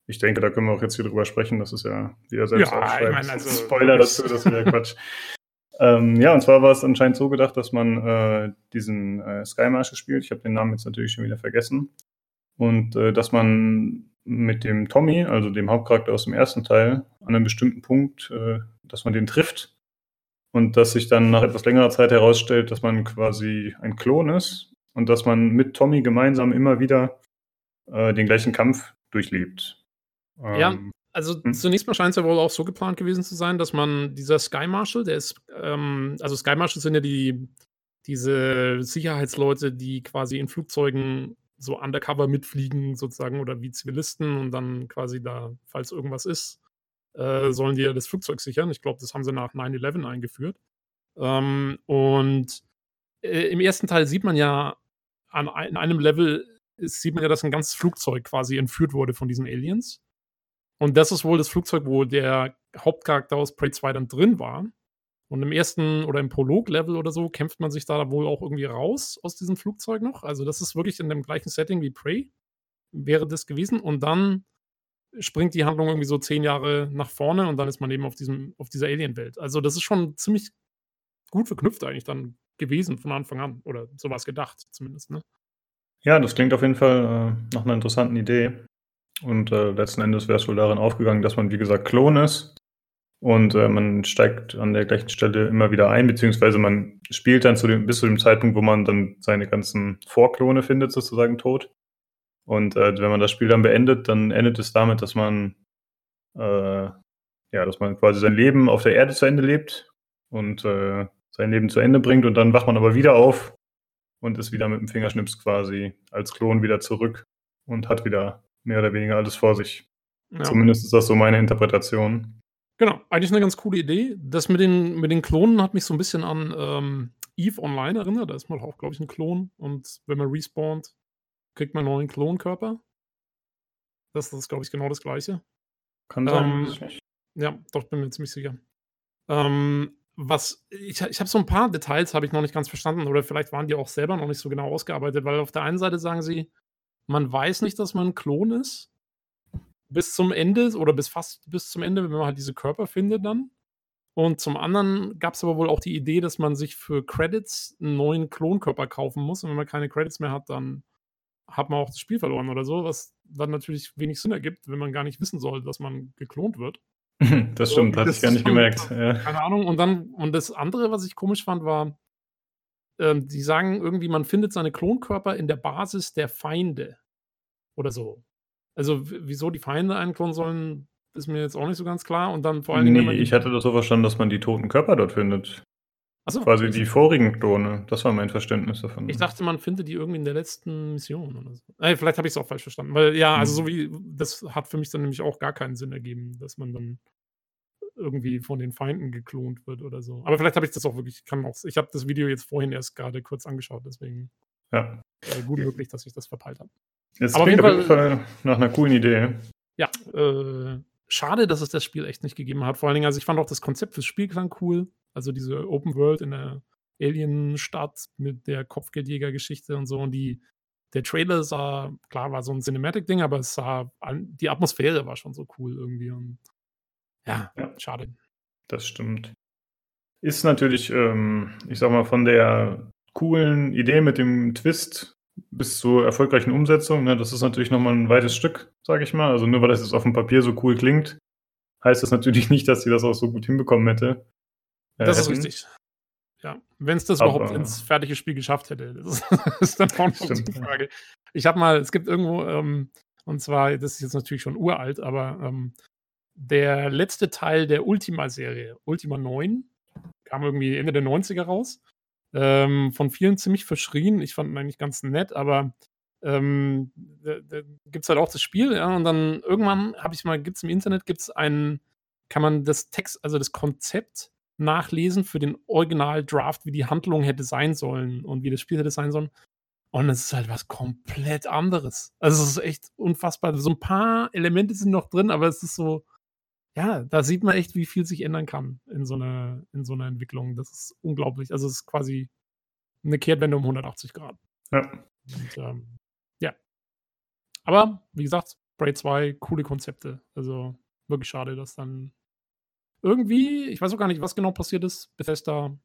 Ich denke, da können wir auch jetzt hier drüber sprechen. Das ist ja, wie er selbst ja, Ich mein, also, Spoiler dazu, das wäre Quatsch. ähm, ja, und zwar war es anscheinend so gedacht, dass man äh, diesen äh, Sky Marshal spielt. Ich habe den Namen jetzt natürlich schon wieder vergessen. Und äh, dass man mit dem Tommy, also dem Hauptcharakter aus dem ersten Teil, an einem bestimmten Punkt, äh, dass man den trifft und dass sich dann nach etwas längerer Zeit herausstellt, dass man quasi ein Klon ist und dass man mit Tommy gemeinsam immer wieder äh, den gleichen Kampf durchlebt. Ähm, ja, also hm? zunächst mal scheint es ja wohl auch so geplant gewesen zu sein, dass man dieser Sky Marshal, der ist, ähm, also Sky Marshal sind ja die, diese Sicherheitsleute, die quasi in Flugzeugen so undercover mitfliegen, sozusagen, oder wie Zivilisten und dann quasi da, falls irgendwas ist, äh, sollen die ja das Flugzeug sichern. Ich glaube, das haben sie nach 9-11 eingeführt. Ähm, und äh, im ersten Teil sieht man ja an in einem Level sieht man ja, dass ein ganzes Flugzeug quasi entführt wurde von diesen Aliens. Und das ist wohl das Flugzeug, wo der Hauptcharakter aus Prey 2 dann drin war. Und im ersten oder im Prolog-Level oder so kämpft man sich da wohl auch irgendwie raus aus diesem Flugzeug noch. Also, das ist wirklich in dem gleichen Setting wie Prey, wäre das gewesen. Und dann springt die Handlung irgendwie so zehn Jahre nach vorne und dann ist man eben auf, diesem, auf dieser Alien-Welt. Also, das ist schon ziemlich gut verknüpft eigentlich dann gewesen von Anfang an. Oder sowas gedacht, zumindest, ne? Ja, das klingt auf jeden Fall äh, nach einer interessanten Idee. Und äh, letzten Endes wäre es wohl darin aufgegangen, dass man, wie gesagt, Klon ist. Und äh, man steigt an der gleichen Stelle immer wieder ein, beziehungsweise man spielt dann zu dem, bis zu dem Zeitpunkt, wo man dann seine ganzen Vorklone findet, sozusagen tot. Und äh, wenn man das Spiel dann beendet, dann endet es damit, dass man äh, ja, dass man quasi sein Leben auf der Erde zu Ende lebt und äh, sein Leben zu Ende bringt und dann wacht man aber wieder auf und ist wieder mit dem Fingerschnips quasi als Klon wieder zurück und hat wieder mehr oder weniger alles vor sich. Ja. Zumindest ist das so meine Interpretation. Genau, eigentlich eine ganz coole Idee. Das mit den, mit den Klonen hat mich so ein bisschen an ähm, Eve Online erinnert. Da ist man auch, glaube ich, ein Klon. Und wenn man respawnt, kriegt man einen neuen Klonkörper. Das, das ist, glaube ich, genau das Gleiche. Kann sein. Ähm, ja, doch, bin mir ziemlich sicher. Ähm, was, ich, ich habe so ein paar Details, habe ich noch nicht ganz verstanden. Oder vielleicht waren die auch selber noch nicht so genau ausgearbeitet, weil auf der einen Seite sagen sie, man weiß nicht, dass man ein Klon ist. Bis zum Ende oder bis fast bis zum Ende, wenn man halt diese Körper findet dann. Und zum anderen gab es aber wohl auch die Idee, dass man sich für Credits einen neuen Klonkörper kaufen muss. Und wenn man keine Credits mehr hat, dann hat man auch das Spiel verloren oder so, was dann natürlich wenig Sinn ergibt, wenn man gar nicht wissen soll, dass man geklont wird. Das stimmt, hatte ich gar nicht gemerkt. Ja. Keine Ahnung. Und dann, und das andere, was ich komisch fand, war, ähm, die sagen irgendwie, man findet seine Klonkörper in der Basis der Feinde. Oder so. Also, wieso die Feinde einklonen sollen, ist mir jetzt auch nicht so ganz klar. Und dann vor allen Dingen. Nee, ich hatte das so verstanden, dass man die toten Körper dort findet. Achso. Quasi die vorigen Klone. Das war mein Verständnis davon. Ich dachte, man findet die irgendwie in der letzten Mission oder so. Äh, vielleicht habe ich es auch falsch verstanden. Weil, ja, also so wie, das hat für mich dann nämlich auch gar keinen Sinn ergeben, dass man dann irgendwie von den Feinden geklont wird oder so. Aber vielleicht habe ich das auch wirklich, kann auch, ich habe das Video jetzt vorhin erst gerade kurz angeschaut, deswegen ja. Äh, gut möglich, dass ich das verpeilt habe. Es klingt auf jeden Fall nach einer coolen Idee. Ja, äh, schade, dass es das Spiel echt nicht gegeben hat. Vor allen Dingen, also ich fand auch das Konzept fürs Spiel klang cool. Also diese Open World in der Alien-Stadt mit der Kopfgeldjäger-Geschichte und so. Und die, der Trailer sah, klar, war so ein Cinematic-Ding, aber es sah, die Atmosphäre war schon so cool irgendwie. Und ja, ja. schade. Das stimmt. Ist natürlich, ähm, ich sag mal, von der coolen Idee mit dem Twist bis zur erfolgreichen Umsetzung, ne, das ist natürlich nochmal ein weites Stück, sage ich mal. Also nur weil das jetzt auf dem Papier so cool klingt, heißt das natürlich nicht, dass sie das auch so gut hinbekommen hätte. Äh, das hätten. ist richtig. Ja, wenn es das Aber, überhaupt ins fertige Spiel geschafft hätte, das ist dann auch noch die Frage. Ich habe mal, es gibt irgendwo, ähm, und zwar, das ist jetzt natürlich schon uralt, aber ähm, der letzte Teil der Ultima-Serie, Ultima 9, kam irgendwie Ende der 90er raus. Ähm, von vielen ziemlich verschrien. Ich fand ihn eigentlich ganz nett, aber ähm, da, da gibt es halt auch das Spiel, ja, und dann irgendwann habe ich mal, gibt es im Internet, gibt es einen, kann man das Text, also das Konzept nachlesen für den Original-Draft, wie die Handlung hätte sein sollen und wie das Spiel hätte sein sollen. Und es ist halt was komplett anderes. Also es ist echt unfassbar. So ein paar Elemente sind noch drin, aber es ist so, ja, da sieht man echt, wie viel sich ändern kann in so einer, in so einer Entwicklung. Das ist unglaublich. Also es ist quasi eine Kehrtwende um 180 Grad. Ja. Und, ähm, ja. Aber, wie gesagt, Braid 2, coole Konzepte. Also wirklich schade, dass dann irgendwie, ich weiß auch gar nicht, was genau passiert ist, Bethesda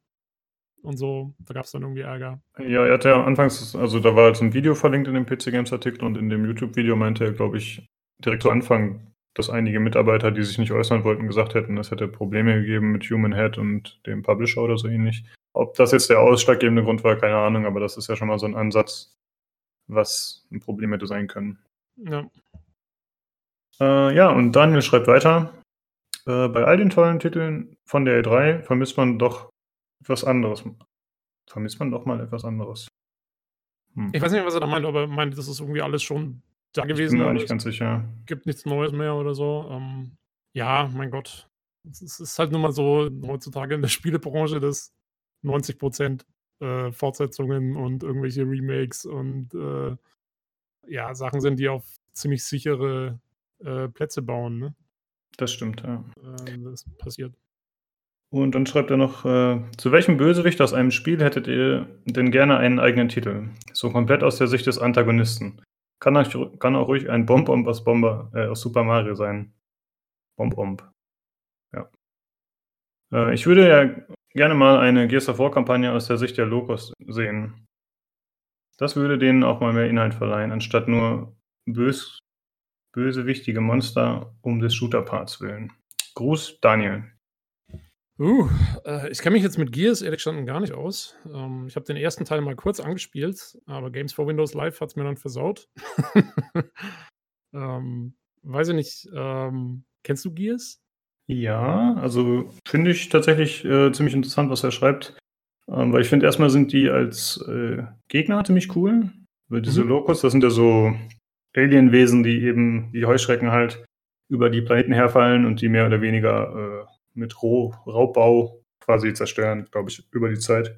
und so. Da gab es dann irgendwie Ärger. Ja, er hatte ja anfangs, also da war halt so ein Video verlinkt in dem PC Games Artikel und in dem YouTube-Video meinte er, glaube ich, direkt zu Anfang, dass einige Mitarbeiter, die sich nicht äußern wollten, gesagt hätten, es hätte Probleme gegeben mit Human Head und dem Publisher oder so ähnlich. Ob das jetzt der ausschlaggebende Grund war, keine Ahnung, aber das ist ja schon mal so ein Ansatz, was ein Problem hätte sein können. Ja. Äh, ja, und Daniel schreibt weiter. Äh, bei all den tollen Titeln von der E3 vermisst man doch etwas anderes. Vermisst man doch mal etwas anderes. Hm. Ich weiß nicht, was er da meint, aber er meint, das ist irgendwie alles schon da gewesen. Ich bin mir nicht ganz sicher. Gibt nichts Neues mehr oder so. Ähm, ja, mein Gott. Es ist halt nun mal so heutzutage in der Spielebranche, dass 90 Prozent äh, Fortsetzungen und irgendwelche Remakes und äh, ja, Sachen sind, die auf ziemlich sichere äh, Plätze bauen. Ne? Das stimmt, ja. Äh, das passiert. Und dann schreibt er noch, äh, zu welchem Bösewicht aus einem Spiel hättet ihr denn gerne einen eigenen Titel? So komplett aus der Sicht des Antagonisten. Kann, euch, kann auch ruhig ein Bomb-Bomb aus, Bomber, äh, aus Super Mario sein. Bomb-Bomb. Ja. Äh, ich würde ja gerne mal eine Gears of War-Kampagne aus der Sicht der Locust sehen. Das würde denen auch mal mehr Inhalt verleihen, anstatt nur bös, bösewichtige Monster um des Shooter-Parts willen. Gruß, Daniel. Uh, äh, ich kenne mich jetzt mit Gears ehrlich gesagt gar nicht aus. Ähm, ich habe den ersten Teil mal kurz angespielt, aber Games for Windows Live hat es mir dann versaut. ähm, weiß ich nicht, ähm, kennst du Gears? Ja, also finde ich tatsächlich äh, ziemlich interessant, was er schreibt. Ähm, weil ich finde, erstmal sind die als äh, Gegner ziemlich cool. Weil diese mhm. Locust, das sind ja so Alienwesen, die eben wie Heuschrecken halt über die Planeten herfallen und die mehr oder weniger äh, mit Roh Raubbau quasi zerstören, glaube ich, über die Zeit.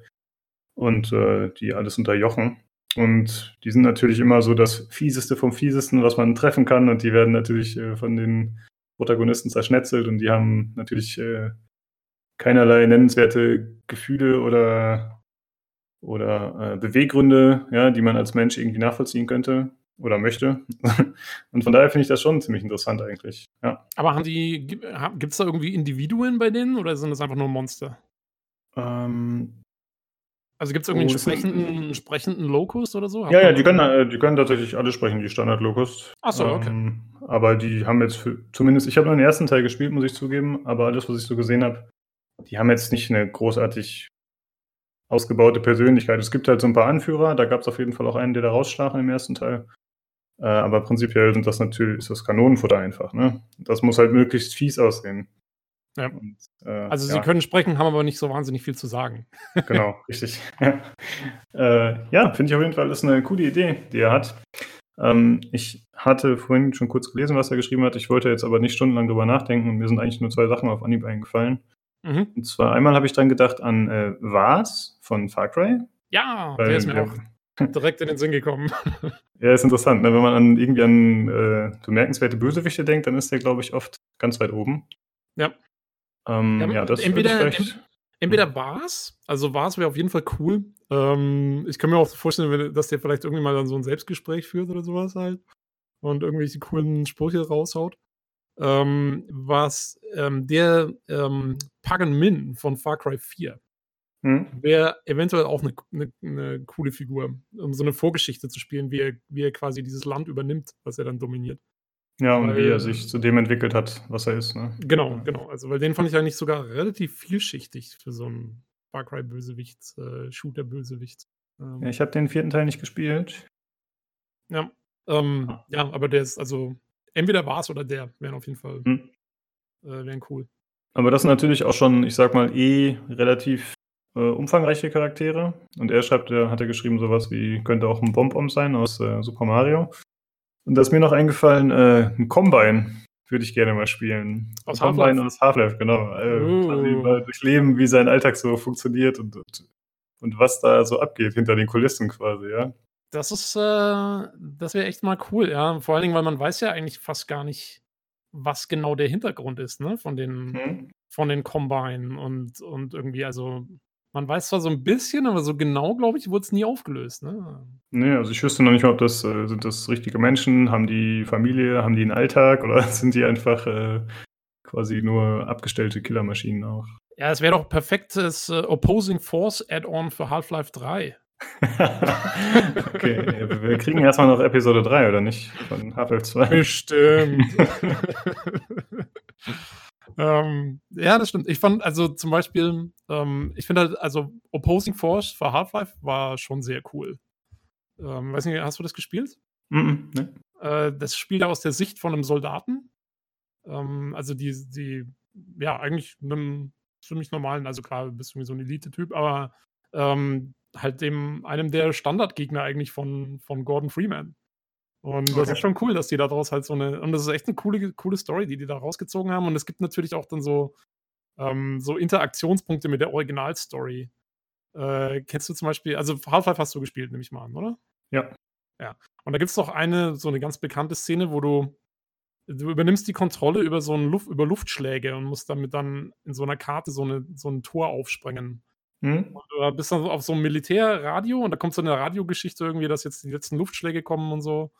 Und äh, die alles unterjochen. Und die sind natürlich immer so das Fieseste vom Fiesesten, was man treffen kann. Und die werden natürlich äh, von den Protagonisten zerschnetzelt und die haben natürlich äh, keinerlei nennenswerte Gefühle oder, oder äh, Beweggründe, ja, die man als Mensch irgendwie nachvollziehen könnte oder möchte. Und von daher finde ich das schon ziemlich interessant eigentlich. Ja. Aber haben die, gibt es da irgendwie Individuen bei denen oder sind das einfach nur Monster? Ähm, also gibt es irgendwie oh, einen sprechenden, sprechenden Locust oder so? Hat ja, ja, die können, äh, die können tatsächlich alle sprechen, die Standard-Locust. Achso, okay. Ähm, aber die haben jetzt, für, zumindest, ich habe nur den ersten Teil gespielt, muss ich zugeben, aber alles, was ich so gesehen habe, die haben jetzt nicht eine großartig ausgebaute Persönlichkeit. Es gibt halt so ein paar Anführer, da gab es auf jeden Fall auch einen, der da rausstach im ersten Teil. Äh, aber prinzipiell sind das natürlich, ist das Kanonenfutter einfach. Ne? Das muss halt möglichst fies aussehen. Ja. Und, äh, also sie ja. können sprechen, haben aber nicht so wahnsinnig viel zu sagen. genau, richtig. äh, ja, finde ich auf jeden Fall, ist eine coole Idee, die er hat. Ähm, ich hatte vorhin schon kurz gelesen, was er geschrieben hat. Ich wollte jetzt aber nicht stundenlang drüber nachdenken. Mir sind eigentlich nur zwei Sachen auf Anhieb eingefallen. Mhm. Und zwar einmal habe ich dann gedacht an äh, Vars von Far Cry. Ja, der ist mir auch direkt in den Sinn gekommen. ja, ist interessant. Ne? Wenn man an, irgendwie an äh, bemerkenswerte Bösewichte denkt, dann ist der, glaube ich, oft ganz weit oben. Ja. Ähm, ja, ja, das entweder, entweder war's, also war's wäre auf jeden Fall cool. Ähm, ich kann mir auch vorstellen, dass der vielleicht irgendwie mal dann so ein Selbstgespräch führt oder sowas halt und irgendwelche coolen Sprüche raushaut. Ähm, was ähm, der ähm, Pagan Min von Far Cry 4 hm? wäre eventuell auch eine, eine, eine, coole Figur, um so eine Vorgeschichte zu spielen, wie er, wie er quasi dieses Land übernimmt, was er dann dominiert. Ja, und weil, wie er sich zu dem entwickelt hat, was er ist. Ne? Genau, genau. Also, weil den fand ich eigentlich sogar relativ vielschichtig für so einen Far Cry-Bösewicht, äh, Shooter-Bösewicht. Ähm, ja, ich habe den vierten Teil nicht gespielt. Ja, ähm, ah. ja, aber der ist, also, entweder war es oder der, wären auf jeden Fall, hm. äh, wären cool. Aber das sind natürlich auch schon, ich sag mal, eh relativ äh, umfangreiche Charaktere. Und er schreibt, er hat er geschrieben, sowas wie, könnte auch ein Bomb-Bomb sein aus äh, Super Mario. Und da ist mir noch eingefallen, äh, ein Combine würde ich gerne mal spielen. Aus Combine aus Half-Life, genau. Äh, uh. mal durchleben, wie sein Alltag so funktioniert und, und, und, was da so abgeht hinter den Kulissen quasi, ja. Das ist, äh, das wäre echt mal cool, ja. Vor allen Dingen, weil man weiß ja eigentlich fast gar nicht, was genau der Hintergrund ist, ne, von den, mhm. von den Combine und, und irgendwie, also man weiß zwar so ein bisschen, aber so genau, glaube ich, wurde es nie aufgelöst, ne? Ne, also ich wüsste noch nicht mal, ob das, äh, sind das richtige Menschen? Haben die Familie? Haben die einen Alltag? Oder sind die einfach äh, quasi nur abgestellte Killermaschinen auch? Ja, es wäre doch perfektes äh, Opposing Force Add-on für Half-Life 3. okay, wir kriegen erstmal noch Episode 3, oder nicht? Von Half-Life 2. Bestimmt. ähm, ja, das stimmt. Ich fand, also zum Beispiel, ähm, ich finde halt, also Opposing Force für Half-Life war schon sehr cool. Ähm, weiß nicht, hast du das gespielt? Mm -mm, ne. äh, das spielt aus der Sicht von einem Soldaten. Ähm, also die, die, ja, eigentlich einem ziemlich normalen, also klar, du bist irgendwie so ein Elite-Typ, aber ähm, halt dem, einem der Standardgegner eigentlich von, von Gordon Freeman. Und das okay. ist schon cool, dass die daraus halt so eine, und das ist echt eine coole, coole Story, die die da rausgezogen haben. Und es gibt natürlich auch dann so, ähm, so Interaktionspunkte mit der Originalstory. Äh, kennst du zum Beispiel, also Half-Life hast du gespielt, nehme ich mal an, oder? Ja. Ja. Und da gibt es doch eine, so eine ganz bekannte Szene, wo du, du übernimmst die Kontrolle über so einen Luft, über Luftschläge und musst damit dann in so einer Karte so, eine, so ein Tor aufsprengen. Hm? Und du bist dann auf so einem Militärradio und da kommt so eine Radiogeschichte irgendwie, dass jetzt die letzten Luftschläge kommen und so.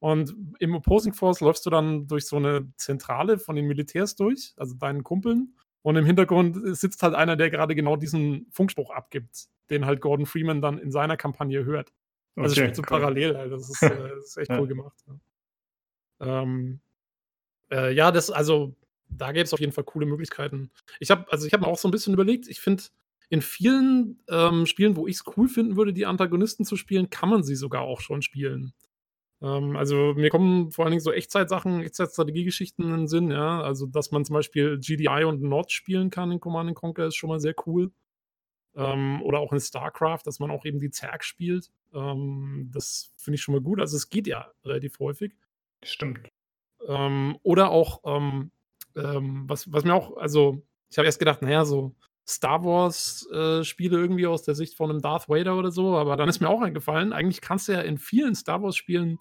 Und im Opposing Force läufst du dann durch so eine Zentrale von den Militärs durch, also deinen Kumpeln. Und im Hintergrund sitzt halt einer, der gerade genau diesen Funkspruch abgibt, den halt Gordon Freeman dann in seiner Kampagne hört. Also okay, spielt so cool. parallel, halt. das, ist, äh, das ist echt ja. cool gemacht. Ja. Ähm, äh, ja, das, also da gäbe es auf jeden Fall coole Möglichkeiten. Ich habe, also ich habe mir auch so ein bisschen überlegt, ich finde, in vielen ähm, Spielen, wo ich es cool finden würde, die Antagonisten zu spielen, kann man sie sogar auch schon spielen. Ähm, also mir kommen vor allen Dingen so Echtzeitsachen, Echtzeitstrategiegeschichten in den Sinn, ja. Also, dass man zum Beispiel GDI und Nord spielen kann in Command Conquer, ist schon mal sehr cool. Ähm, oder auch in StarCraft, dass man auch eben die Zerg spielt. Ähm, das finde ich schon mal gut. Also es geht ja relativ häufig. Stimmt. Ähm, oder auch, ähm, ähm, was, was mir auch, also ich habe erst gedacht, naja, so Star Wars-Spiele äh, irgendwie aus der Sicht von einem Darth Vader oder so, aber dann ist mir auch eingefallen, eigentlich kannst du ja in vielen Star Wars-Spielen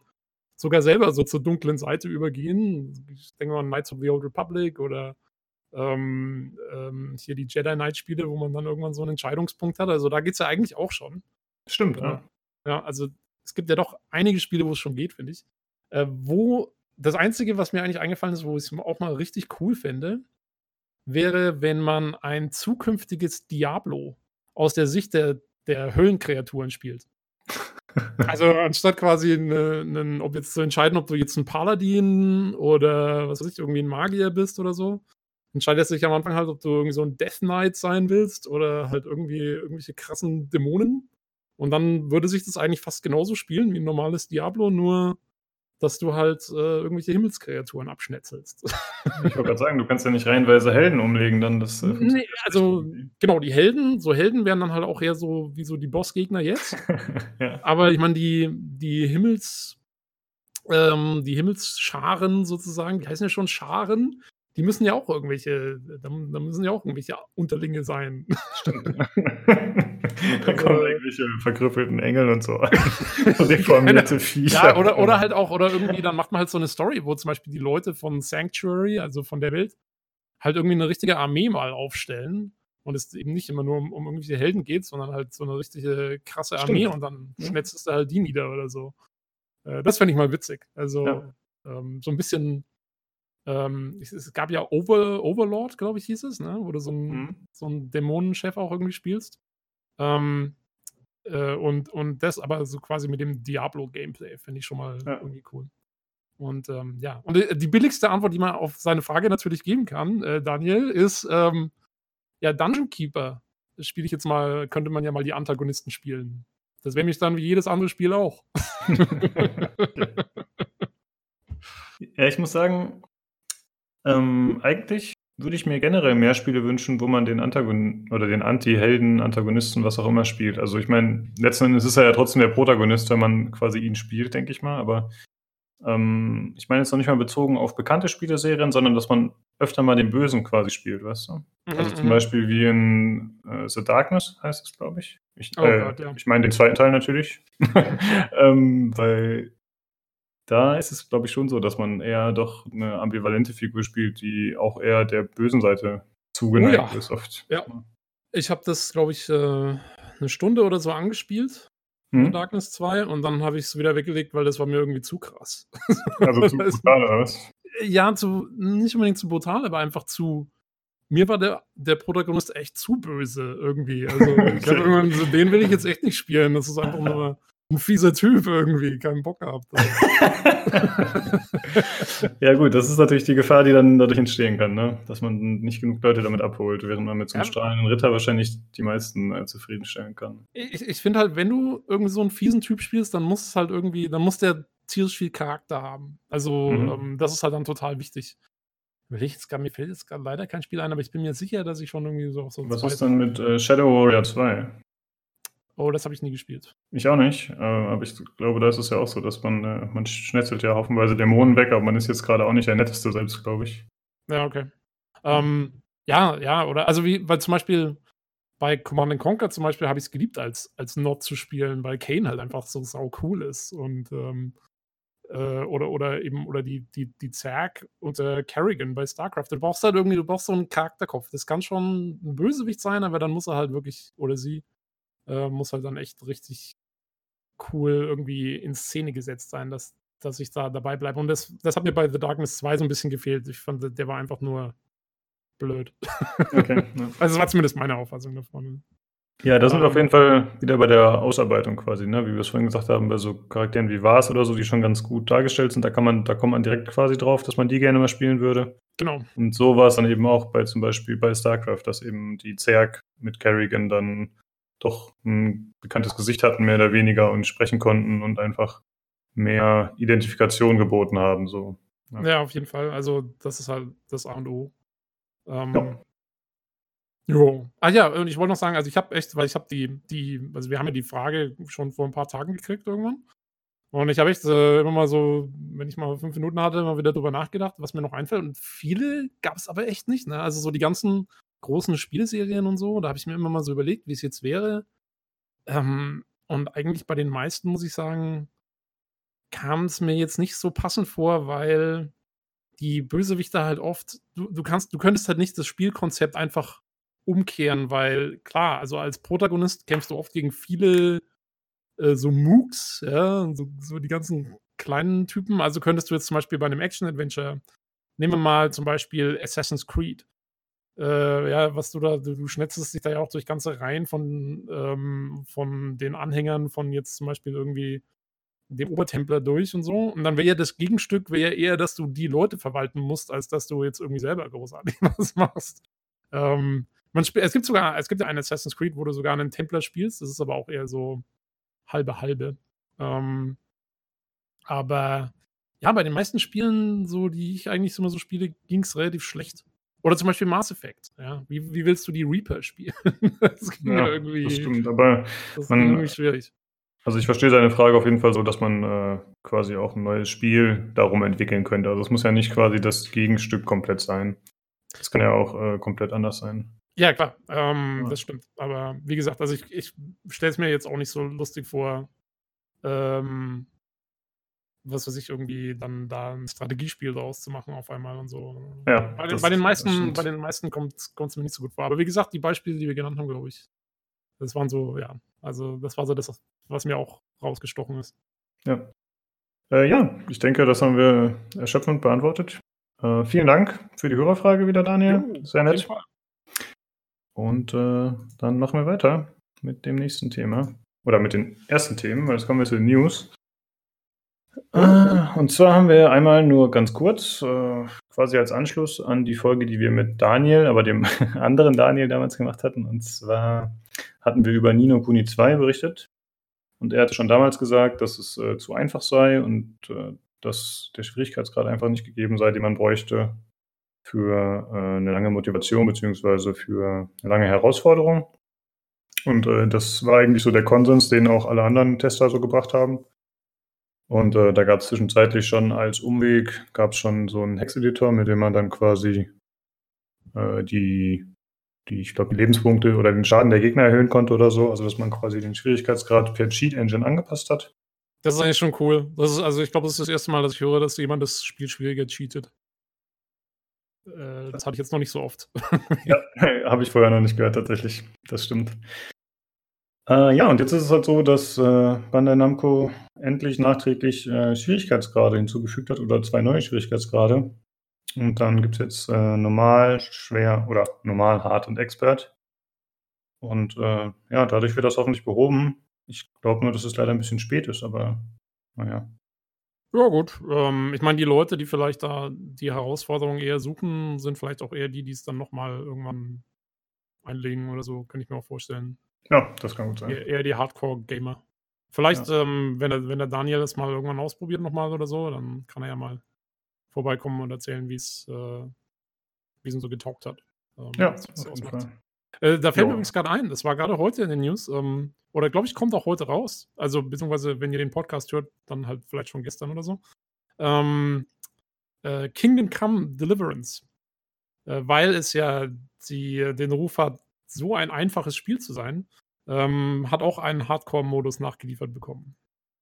sogar selber so zur dunklen Seite übergehen. Ich denke mal an Knights of the Old Republic oder ähm, ähm, hier die Jedi Knight-Spiele, wo man dann irgendwann so einen Entscheidungspunkt hat. Also da geht es ja eigentlich auch schon. Stimmt, ja. Ja, also es gibt ja doch einige Spiele, wo es schon geht, finde ich. Äh, wo das Einzige, was mir eigentlich eingefallen ist, wo ich es auch mal richtig cool finde, wäre, wenn man ein zukünftiges Diablo aus der Sicht der, der Höllenkreaturen spielt. Also anstatt quasi eine, eine, ob jetzt zu entscheiden, ob du jetzt ein Paladin oder was weiß ich, irgendwie ein Magier bist oder so, entscheidest dich am Anfang halt, ob du irgendwie so ein Death Knight sein willst oder halt irgendwie irgendwelche krassen Dämonen. Und dann würde sich das eigentlich fast genauso spielen wie ein normales Diablo, nur dass du halt äh, irgendwelche Himmelskreaturen abschnetzelst. Ich wollte gerade sagen, du kannst ja nicht reihenweise Helden umlegen, dann das. Äh, nee, also genau, die Helden, so Helden wären dann halt auch eher so wie so die Bossgegner jetzt. ja. Aber ich meine, die, die Himmels, ähm, die Himmelsscharen sozusagen, die heißen ja schon Scharen, die müssen ja auch irgendwelche, da, da müssen ja auch irgendwelche Unterlinge sein. Stimmt. da kommen irgendwelche verkrüppelten Engel und so. Deformierte Viecher. Ja, oder, oder halt auch, oder irgendwie, dann macht man halt so eine Story, wo zum Beispiel die Leute von Sanctuary, also von der Welt, halt irgendwie eine richtige Armee mal aufstellen. Und es eben nicht immer nur um, um irgendwelche Helden geht, sondern halt so eine richtige krasse Armee Stimmt. und dann ja. schnetzest du halt die nieder oder so. Äh, das fände ich mal witzig. Also ja. ähm, so ein bisschen ähm, es, es, gab ja Over, Overlord, glaube ich, hieß es, ne? wo du so einen, mhm. so einen Dämonenchef auch irgendwie spielst. Ähm, äh, und, und das aber so quasi mit dem Diablo-Gameplay, finde ich schon mal ja. irgendwie cool. Und ähm, ja, und die, die, billigste Antwort, die man auf seine Frage natürlich geben kann, äh, Daniel, ist ähm, ja Dungeon Keeper. Das spiele ich jetzt mal, könnte man ja mal die Antagonisten spielen. Das wäre mich dann wie jedes andere Spiel auch. ja, ich muss sagen, ähm, eigentlich würde ich mir generell mehr Spiele wünschen, wo man den Antagon oder den Anti-Helden, Antagonisten, was auch immer spielt. Also ich meine, letzten Endes ist er ja trotzdem der Protagonist, wenn man quasi ihn spielt, denke ich mal. Aber ähm, ich meine jetzt noch nicht mal bezogen auf bekannte Spieleserien, sondern dass man öfter mal den Bösen quasi spielt, weißt du? Mhm, Also zum mhm. Beispiel wie in äh, The Darkness heißt es, glaube ich. Ich, Oh äh, Gott, ja. ich meine den zweiten Teil natürlich. ähm, weil da ist es, glaube ich, schon so, dass man eher doch eine ambivalente Figur spielt, die auch eher der bösen Seite zugeneigt Oh ja. ist oft. Ja. Ich habe das, glaube ich, äh, eine Stunde oder so angespielt, Hm? Darkness 2, und dann habe ich es wieder weggelegt, weil das war mir irgendwie zu krass. Also zu brutal, oder was? ja, zu, nicht unbedingt zu brutal, aber einfach zu. Mir war der, der Protagonist echt zu böse irgendwie. Also, ich habe irgendwann so, den will ich jetzt echt nicht spielen. Das ist einfach nur ein fieser Typ irgendwie. Keinen Bock gehabt. ja, gut, das ist natürlich die Gefahr, die dann dadurch entstehen kann, ne? dass man nicht genug Leute damit abholt, während man mit so einem Ja. strahlenden Ritter wahrscheinlich die meisten äh, zufriedenstellen kann. ich ich finde halt, wenn du irgendwie so einen fiesen Typ spielst, dann muss es halt irgendwie, dann muss der tierisch viel Charakter haben. Also, Mhm. ähm, das ist halt dann total wichtig. Jetzt gar, mir fällt jetzt leider kein Spiel ein, aber ich bin mir sicher, dass ich schon irgendwie so so Was ist dann mit äh, Shadow Warrior 2? Oh, das habe ich nie gespielt. Ich auch nicht, äh, aber ich glaube, da ist es ja auch so, dass man, äh, man schnetzelt ja haufenweise Dämonen weg, aber man ist jetzt gerade auch nicht der Netteste selbst, glaube ich. Ja, okay. Ähm, ja, ja, oder also wie, weil zum Beispiel bei Command and Conquer zum Beispiel habe ich es geliebt, als, als Nord zu spielen, weil Kane halt einfach so sau cool ist. Und ähm, äh, oder, oder eben, oder die, die, die Zerg und äh, Kerrigan bei StarCraft. Du brauchst halt irgendwie, du brauchst so einen Charakterkopf. Das kann schon ein Bösewicht sein, aber dann muss er halt wirklich, oder sie, äh, muss halt dann echt richtig cool irgendwie in Szene gesetzt sein, dass, dass ich da dabei bleibe. Und das, das hat mir bei The Darkness 2 so ein bisschen gefehlt. Ich fand, der war einfach nur blöd. Okay. ja. Also, das war zumindest meine Auffassung davon. Ja, da sind wir auf Ähm. jeden Fall wieder bei der Ausarbeitung quasi, ne? wie wir es vorhin gesagt haben, bei so Charakteren wie Vars oder so, die schon ganz gut dargestellt sind. Da kann man, da kommt man direkt quasi drauf, dass man die gerne mal spielen würde. Genau. Und so war es dann eben auch bei zum Beispiel bei StarCraft, dass eben die Zerg mit Kerrigan dann doch ein bekanntes Gesicht hatten, mehr oder weniger, und sprechen konnten und einfach mehr Identifikation geboten haben. So. Ja. Ja. auf jeden Fall. Also, das ist halt das A und O. Ähm, Ja. Jo. Ah ja, und ich wollte noch sagen, also ich habe echt, weil ich habe die, die, also wir haben ja die Frage schon vor ein paar Tagen gekriegt irgendwann. Und ich habe echt äh, immer mal so, wenn ich mal fünf Minuten hatte, mal wieder drüber nachgedacht, was mir noch einfällt. Und viele gab es aber echt nicht. Ne? Also so die ganzen großen Spielserien und so, da habe ich mir immer mal so überlegt, wie es jetzt wäre. Ähm, und eigentlich bei den meisten, muss ich sagen, kam es mir jetzt nicht so passend vor, weil die Bösewichte halt oft, du, du kannst, du könntest halt nicht das Spielkonzept einfach umkehren, weil klar, also als Protagonist kämpfst du oft gegen viele äh, so Mooks, ja, so, so die ganzen kleinen Typen. Also könntest du jetzt zum Beispiel bei einem Action-Adventure, nehmen wir mal zum Beispiel Assassin's Creed. Äh, ja, was du da, du, du schnetzest dich da ja auch durch ganze Reihen von, ähm, von den Anhängern von jetzt zum Beispiel irgendwie dem Obertempler durch und so. Und dann wäre ja das Gegenstück wäre eher, dass du die Leute verwalten musst, als dass du jetzt irgendwie selber großartig was machst. Ähm, man es gibt sogar, es gibt ja ein Assassin's Creed, wo du sogar einen Templer spielst. Das ist aber auch eher so halbe halbe. Ähm, aber ja, bei den meisten Spielen, so die ich eigentlich immer so spiele, ging es relativ schlecht. Oder zum Beispiel Mass Effect. Ja, wie, wie willst du die Reaper spielen? das ging ja, Ja, irgendwie. das stimmt. Aber Das ist man- irgendwie schwierig. also ich verstehe seine Frage auf jeden Fall so, dass man äh, quasi auch ein neues Spiel darum entwickeln könnte. Also es muss ja nicht quasi das Gegenstück komplett sein. Es kann ja auch äh, komplett anders sein. Ja, klar, ähm, Ja. das stimmt. Aber wie gesagt, also ich, ich stelle es mir jetzt auch nicht so lustig vor, ähm, was weiß ich, irgendwie dann da ein Strategiespiel draus zu machen auf einmal und so. Ja, Bei den, bei den meisten, bei den meisten kommt es mir nicht so gut vor. Aber wie gesagt, die Beispiele, die wir genannt haben, glaube ich, das waren so, ja, also das war so das, was mir auch rausgestochen ist. Ja. Äh, ja, ich denke, das haben wir erschöpfend beantwortet. Äh, vielen Dank für die Hörerfrage wieder, Daniel. Jo, Sehr nett. Und äh, dann machen wir weiter mit dem nächsten Thema. Oder mit den ersten Themen, weil jetzt kommen wir zu den News. Äh, und zwar haben wir einmal nur ganz kurz, äh, quasi als Anschluss an die Folge, die wir mit Daniel, aber dem anderen Daniel damals gemacht hatten. Und zwar hatten wir über Nino Kuni 2 berichtet. Und er hatte schon damals gesagt, dass es äh, zu einfach sei und äh, dass der Schwierigkeitsgrad einfach nicht gegeben sei, den man bräuchte für eine lange Motivation beziehungsweise für eine lange Herausforderung. Und das war eigentlich so der Konsens, den auch alle anderen Tester so gebracht haben. Und äh, da gab es zwischenzeitlich schon als Umweg, gab es schon so einen Hex-Editor, mit dem man dann quasi äh, die, die, ich glaube, die Lebenspunkte oder den Schaden der Gegner erhöhen konnte oder so. Also dass man quasi den Schwierigkeitsgrad per Cheat Engine angepasst hat. Das ist eigentlich schon cool. Das ist, also ich glaube, das ist das erste Mal, dass ich höre, dass jemand das Spiel schwieriger cheatet. Äh, das hatte ich jetzt noch nicht so oft. ja, habe ich vorher noch nicht gehört, tatsächlich. Das stimmt. Äh, ja, und jetzt ist es halt so, dass äh, Bandai Namco endlich nachträglich äh, Schwierigkeitsgrade hinzugefügt hat oder zwei neue Schwierigkeitsgrade. Und dann gibt es jetzt äh, normal, schwer oder normal, hart und expert. Und äh, ja, dadurch wird das hoffentlich behoben. Ich glaube nur, dass es leider ein bisschen spät ist, aber naja. Ja, gut. Ähm, ich meine, die Leute, die vielleicht da die Herausforderung eher suchen, sind vielleicht auch eher die, die es dann nochmal irgendwann einlegen oder so, kann ich mir auch vorstellen. Ja, das kann gut sein. Eher, die Hardcore-Gamer. Vielleicht, ja. ähm, wenn, der, wenn der Daniel das mal irgendwann ausprobiert nochmal oder so, dann kann er ja mal vorbeikommen und erzählen, wie es äh, wie es ihm so getaugt hat. Ähm, ja, auf jeden Fall. Äh, da fällt mir übrigens gerade ein, das war gerade heute in den News, ähm, oder glaube ich, kommt auch heute raus. Also, beziehungsweise, wenn ihr den Podcast hört, dann halt vielleicht schon gestern oder so. Ähm, äh, Kingdom Come Deliverance. Äh, weil es ja die, den Ruf hat, so ein einfaches Spiel zu sein, ähm, hat auch einen Hardcore-Modus nachgeliefert bekommen.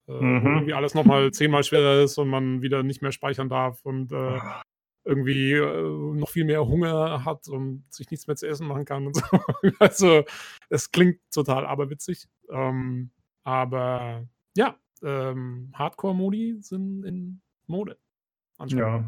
Äh, mhm. Wo irgendwie alles nochmal zehnmal schwerer ist und man wieder nicht mehr speichern darf und äh, irgendwie äh, noch viel mehr Hunger hat und sich nichts mehr zu essen machen kann und so. also, es klingt total aberwitzig. Ähm, aber ja, ähm, Hardcore-Modi sind in Mode. Ja.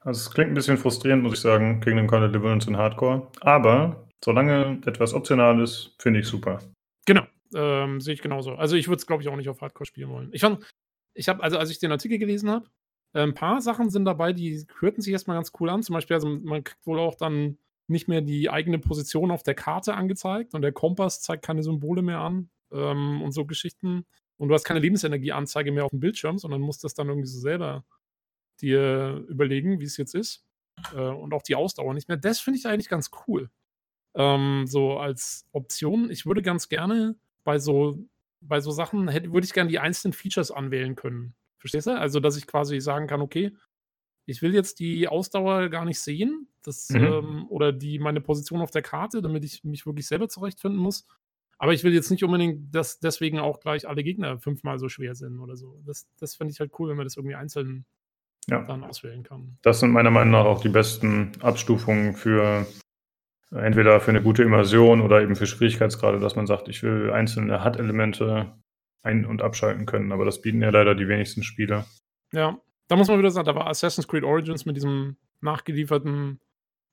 Also es klingt ein bisschen frustrierend, muss ich sagen, Kingdom Come Deliverance in Hardcore. Aber solange etwas optional ist, finde ich super. Genau, ähm, sehe ich genauso. Also ich würde es, glaube ich, auch nicht auf Hardcore spielen wollen. Ich fand, ich habe, also als ich den Artikel gelesen habe, ein paar Sachen sind dabei, die hörten sich erstmal ganz cool an. Zum Beispiel, also man kriegt wohl auch dann nicht mehr die eigene Position auf der Karte angezeigt und der Kompass zeigt keine Symbole mehr an ähm, und so Geschichten. Und du hast keine Lebensenergieanzeige mehr auf dem Bildschirm, sondern musst das dann irgendwie so selber dir überlegen, wie es jetzt ist. Äh, und auch die Ausdauer nicht mehr. Das finde ich eigentlich ganz cool. Ähm, so als Option. Ich würde ganz gerne bei so, bei so Sachen, hätte, würde ich gerne die einzelnen Features anwählen können. Verstehst du? Also, dass ich quasi sagen kann, okay, ich will jetzt die Ausdauer gar nicht sehen, das, mhm. ähm, oder die, meine Position auf der Karte, damit ich mich wirklich selber zurechtfinden muss. Aber ich will jetzt nicht unbedingt, dass deswegen auch gleich alle Gegner fünfmal so schwer sind oder so. Das, das finde ich halt cool, wenn man das irgendwie einzeln ja. dann auswählen kann. Das sind meiner Meinung nach auch die besten Abstufungen für entweder für eine gute Immersion oder eben für Schwierigkeitsgrade, dass man sagt, ich will einzelne HUD-Elemente ein- und abschalten können. Aber das bieten ja leider die wenigsten Spiele. Ja, da muss man wieder sagen, da war Assassin's Creed Origins mit diesem nachgelieferten,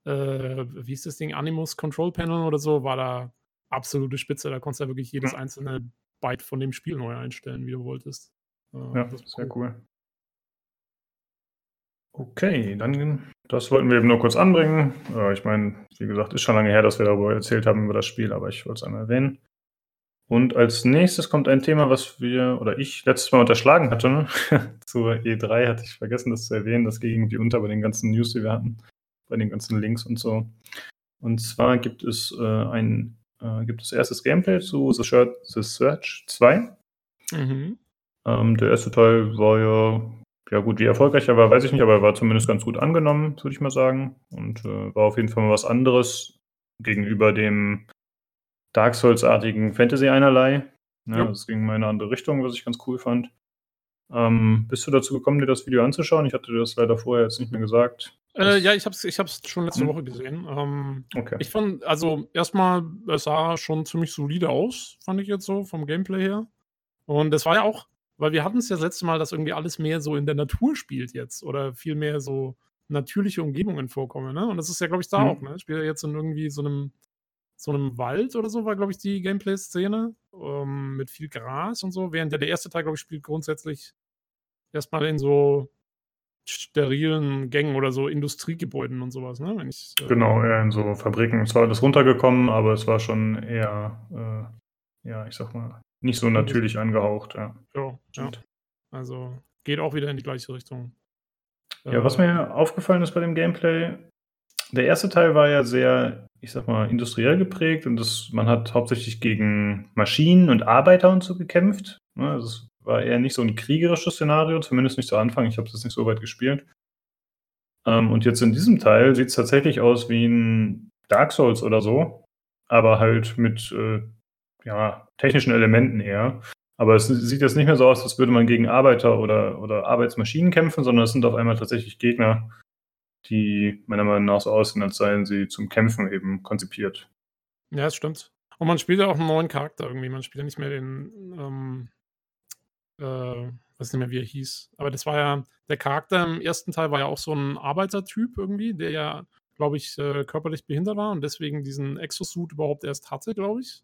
äh, wie ist das Ding, Animus Control Panel oder so, war da absolute Spitze. Da konntest du ja wirklich jedes einzelne Byte von dem Spiel neu einstellen, wie du wolltest. Äh, ja, das ist sehr cool. Okay, dann das wollten wir eben nur kurz anbringen. Äh, ich meine, wie gesagt, ist schon lange her, dass wir darüber erzählt haben über das Spiel, aber ich wollte es einmal erwähnen. Und als nächstes kommt ein Thema, was wir oder ich letztes Mal unterschlagen hatte. Ne? Zur E3 hatte ich vergessen, das zu erwähnen. Das ging irgendwie unter bei den ganzen News, die wir hatten, bei den ganzen Links und so. Und zwar gibt es äh, ein äh, gibt es erstes Gameplay zu The, Shirt, The Search 2. Mhm. Ähm, der erste Teil war ja, ja gut, wie erfolgreich er war, weiß ich nicht, aber er war zumindest ganz gut angenommen, würde ich mal sagen. Und äh, war auf jeden Fall mal was anderes gegenüber dem Dark Souls-artigen Fantasy einerlei. Ne, ja. Das ging in eine andere Richtung, was ich ganz cool fand. Ähm, bist du dazu gekommen, dir das Video anzuschauen? Ich hatte dir das leider vorher jetzt nicht mehr gesagt. Äh, ja, ich habe es ich hab's schon letzte hm. Woche gesehen. Ähm, okay. Ich fand, also erstmal, es sah schon ziemlich solide aus, fand ich jetzt so, vom Gameplay her. Und es war ja auch, weil wir hatten es ja das letzte Mal, dass irgendwie alles mehr so in der Natur spielt jetzt oder viel mehr so natürliche Umgebungen vorkommen. Ne? Und das ist ja, glaube ich, da hm. auch. Ne? Ich spiele ja jetzt in irgendwie so einem so einem Wald oder so war, glaube ich, die Gameplay-Szene ähm, mit viel Gras und so, während ja der erste Teil, glaube ich, spielt grundsätzlich erstmal in so sterilen Gängen oder so Industriegebäuden und sowas, ne? Wenn ich, äh, genau, eher in so Fabriken. Es war alles runtergekommen, aber es war schon eher, äh, ja, ich sag mal, nicht so natürlich angehaucht, ja. Ja, ja. Also geht auch wieder in die gleiche Richtung. Ja, was äh, mir aufgefallen ist bei dem Gameplay, der erste Teil war ja sehr ich sag mal, industriell geprägt und das, man hat hauptsächlich gegen Maschinen und Arbeiter und so gekämpft. Ne? Also es war eher nicht so ein kriegerisches Szenario, zumindest nicht zu Anfang. Ich habe es jetzt nicht so weit gespielt. Ähm, und jetzt in diesem Teil sieht es tatsächlich aus wie ein Dark Souls oder so, aber halt mit äh, ja, technischen Elementen eher. Aber es sieht jetzt nicht mehr so aus, als würde man gegen Arbeiter oder, oder Arbeitsmaschinen kämpfen, sondern es sind auf einmal tatsächlich Gegner, die meiner Meinung nach so aussehen, als seien sie zum Kämpfen eben konzipiert. Ja, das stimmt. Und man spielt ja auch einen neuen Charakter irgendwie. Man spielt ja nicht mehr den, ähm, äh, weiß nicht mehr, wie er hieß. Aber das war ja, der Charakter im ersten Teil war ja auch so ein Arbeitertyp irgendwie, der ja, glaube ich, äh, körperlich behindert war und deswegen diesen Exosuit überhaupt erst hatte, glaube ich.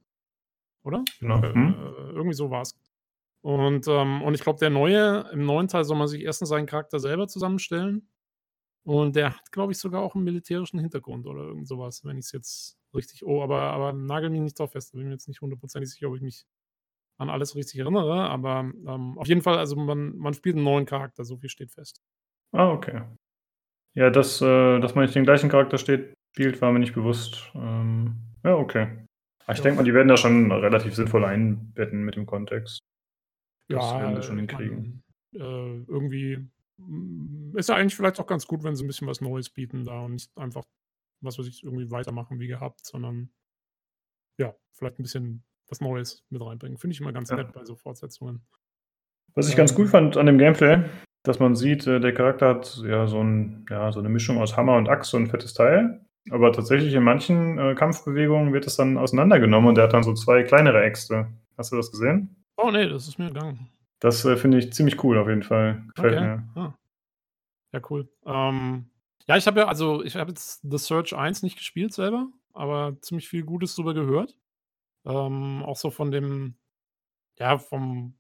Oder? Genau. Äh, Hm? irgendwie so war es. Und, ähm, und ich glaube, der neue, im neuen Teil soll man sich erstens seinen Charakter selber zusammenstellen. Und der hat, glaube ich, sogar auch einen militärischen Hintergrund oder irgend sowas, wenn ich es jetzt richtig. Oh, aber, aber nagel mich nicht drauf fest. Da bin ich mir jetzt nicht hundertprozentig sicher, ob ich mich an alles richtig erinnere. Aber ähm, auf jeden Fall, also man, man spielt einen neuen Charakter, so viel steht fest. Ah, okay. Ja, dass, äh, dass man nicht den gleichen Charakter steht, spielt, war mir nicht bewusst. Ähm, ja, okay. Aber ich Ja. denke mal, die werden da schon relativ sinnvoll einbetten mit dem Kontext. Das Ja, werden sie schon hinkriegen. äh, irgendwie mm, ist ja eigentlich vielleicht auch ganz gut, wenn sie ein bisschen was Neues bieten da und nicht einfach, was weiß ich, irgendwie weitermachen wie gehabt, sondern ja, vielleicht ein bisschen was Neues mit reinbringen. Finde ich immer ganz Ja. nett bei so Fortsetzungen. Was ich ganz Ähm. cool fand an dem Gameplay, dass man sieht, äh, der Charakter hat ja so, ein, ja so eine Mischung aus Hammer und Axt, so ein fettes Teil. Aber tatsächlich in manchen äh, Kampfbewegungen wird es dann auseinandergenommen und der hat dann so zwei kleinere Äxte. Hast du das gesehen? Oh nee, das ist mir gegangen. Das äh, finde ich ziemlich cool auf jeden Fall. Gefällt Okay. mir. Ah. Ja, cool. Ähm, ja, ich habe ja, also ich habe jetzt The Search 1 nicht gespielt selber, aber ziemlich viel Gutes drüber gehört. Ähm, auch so von dem, ja, vom,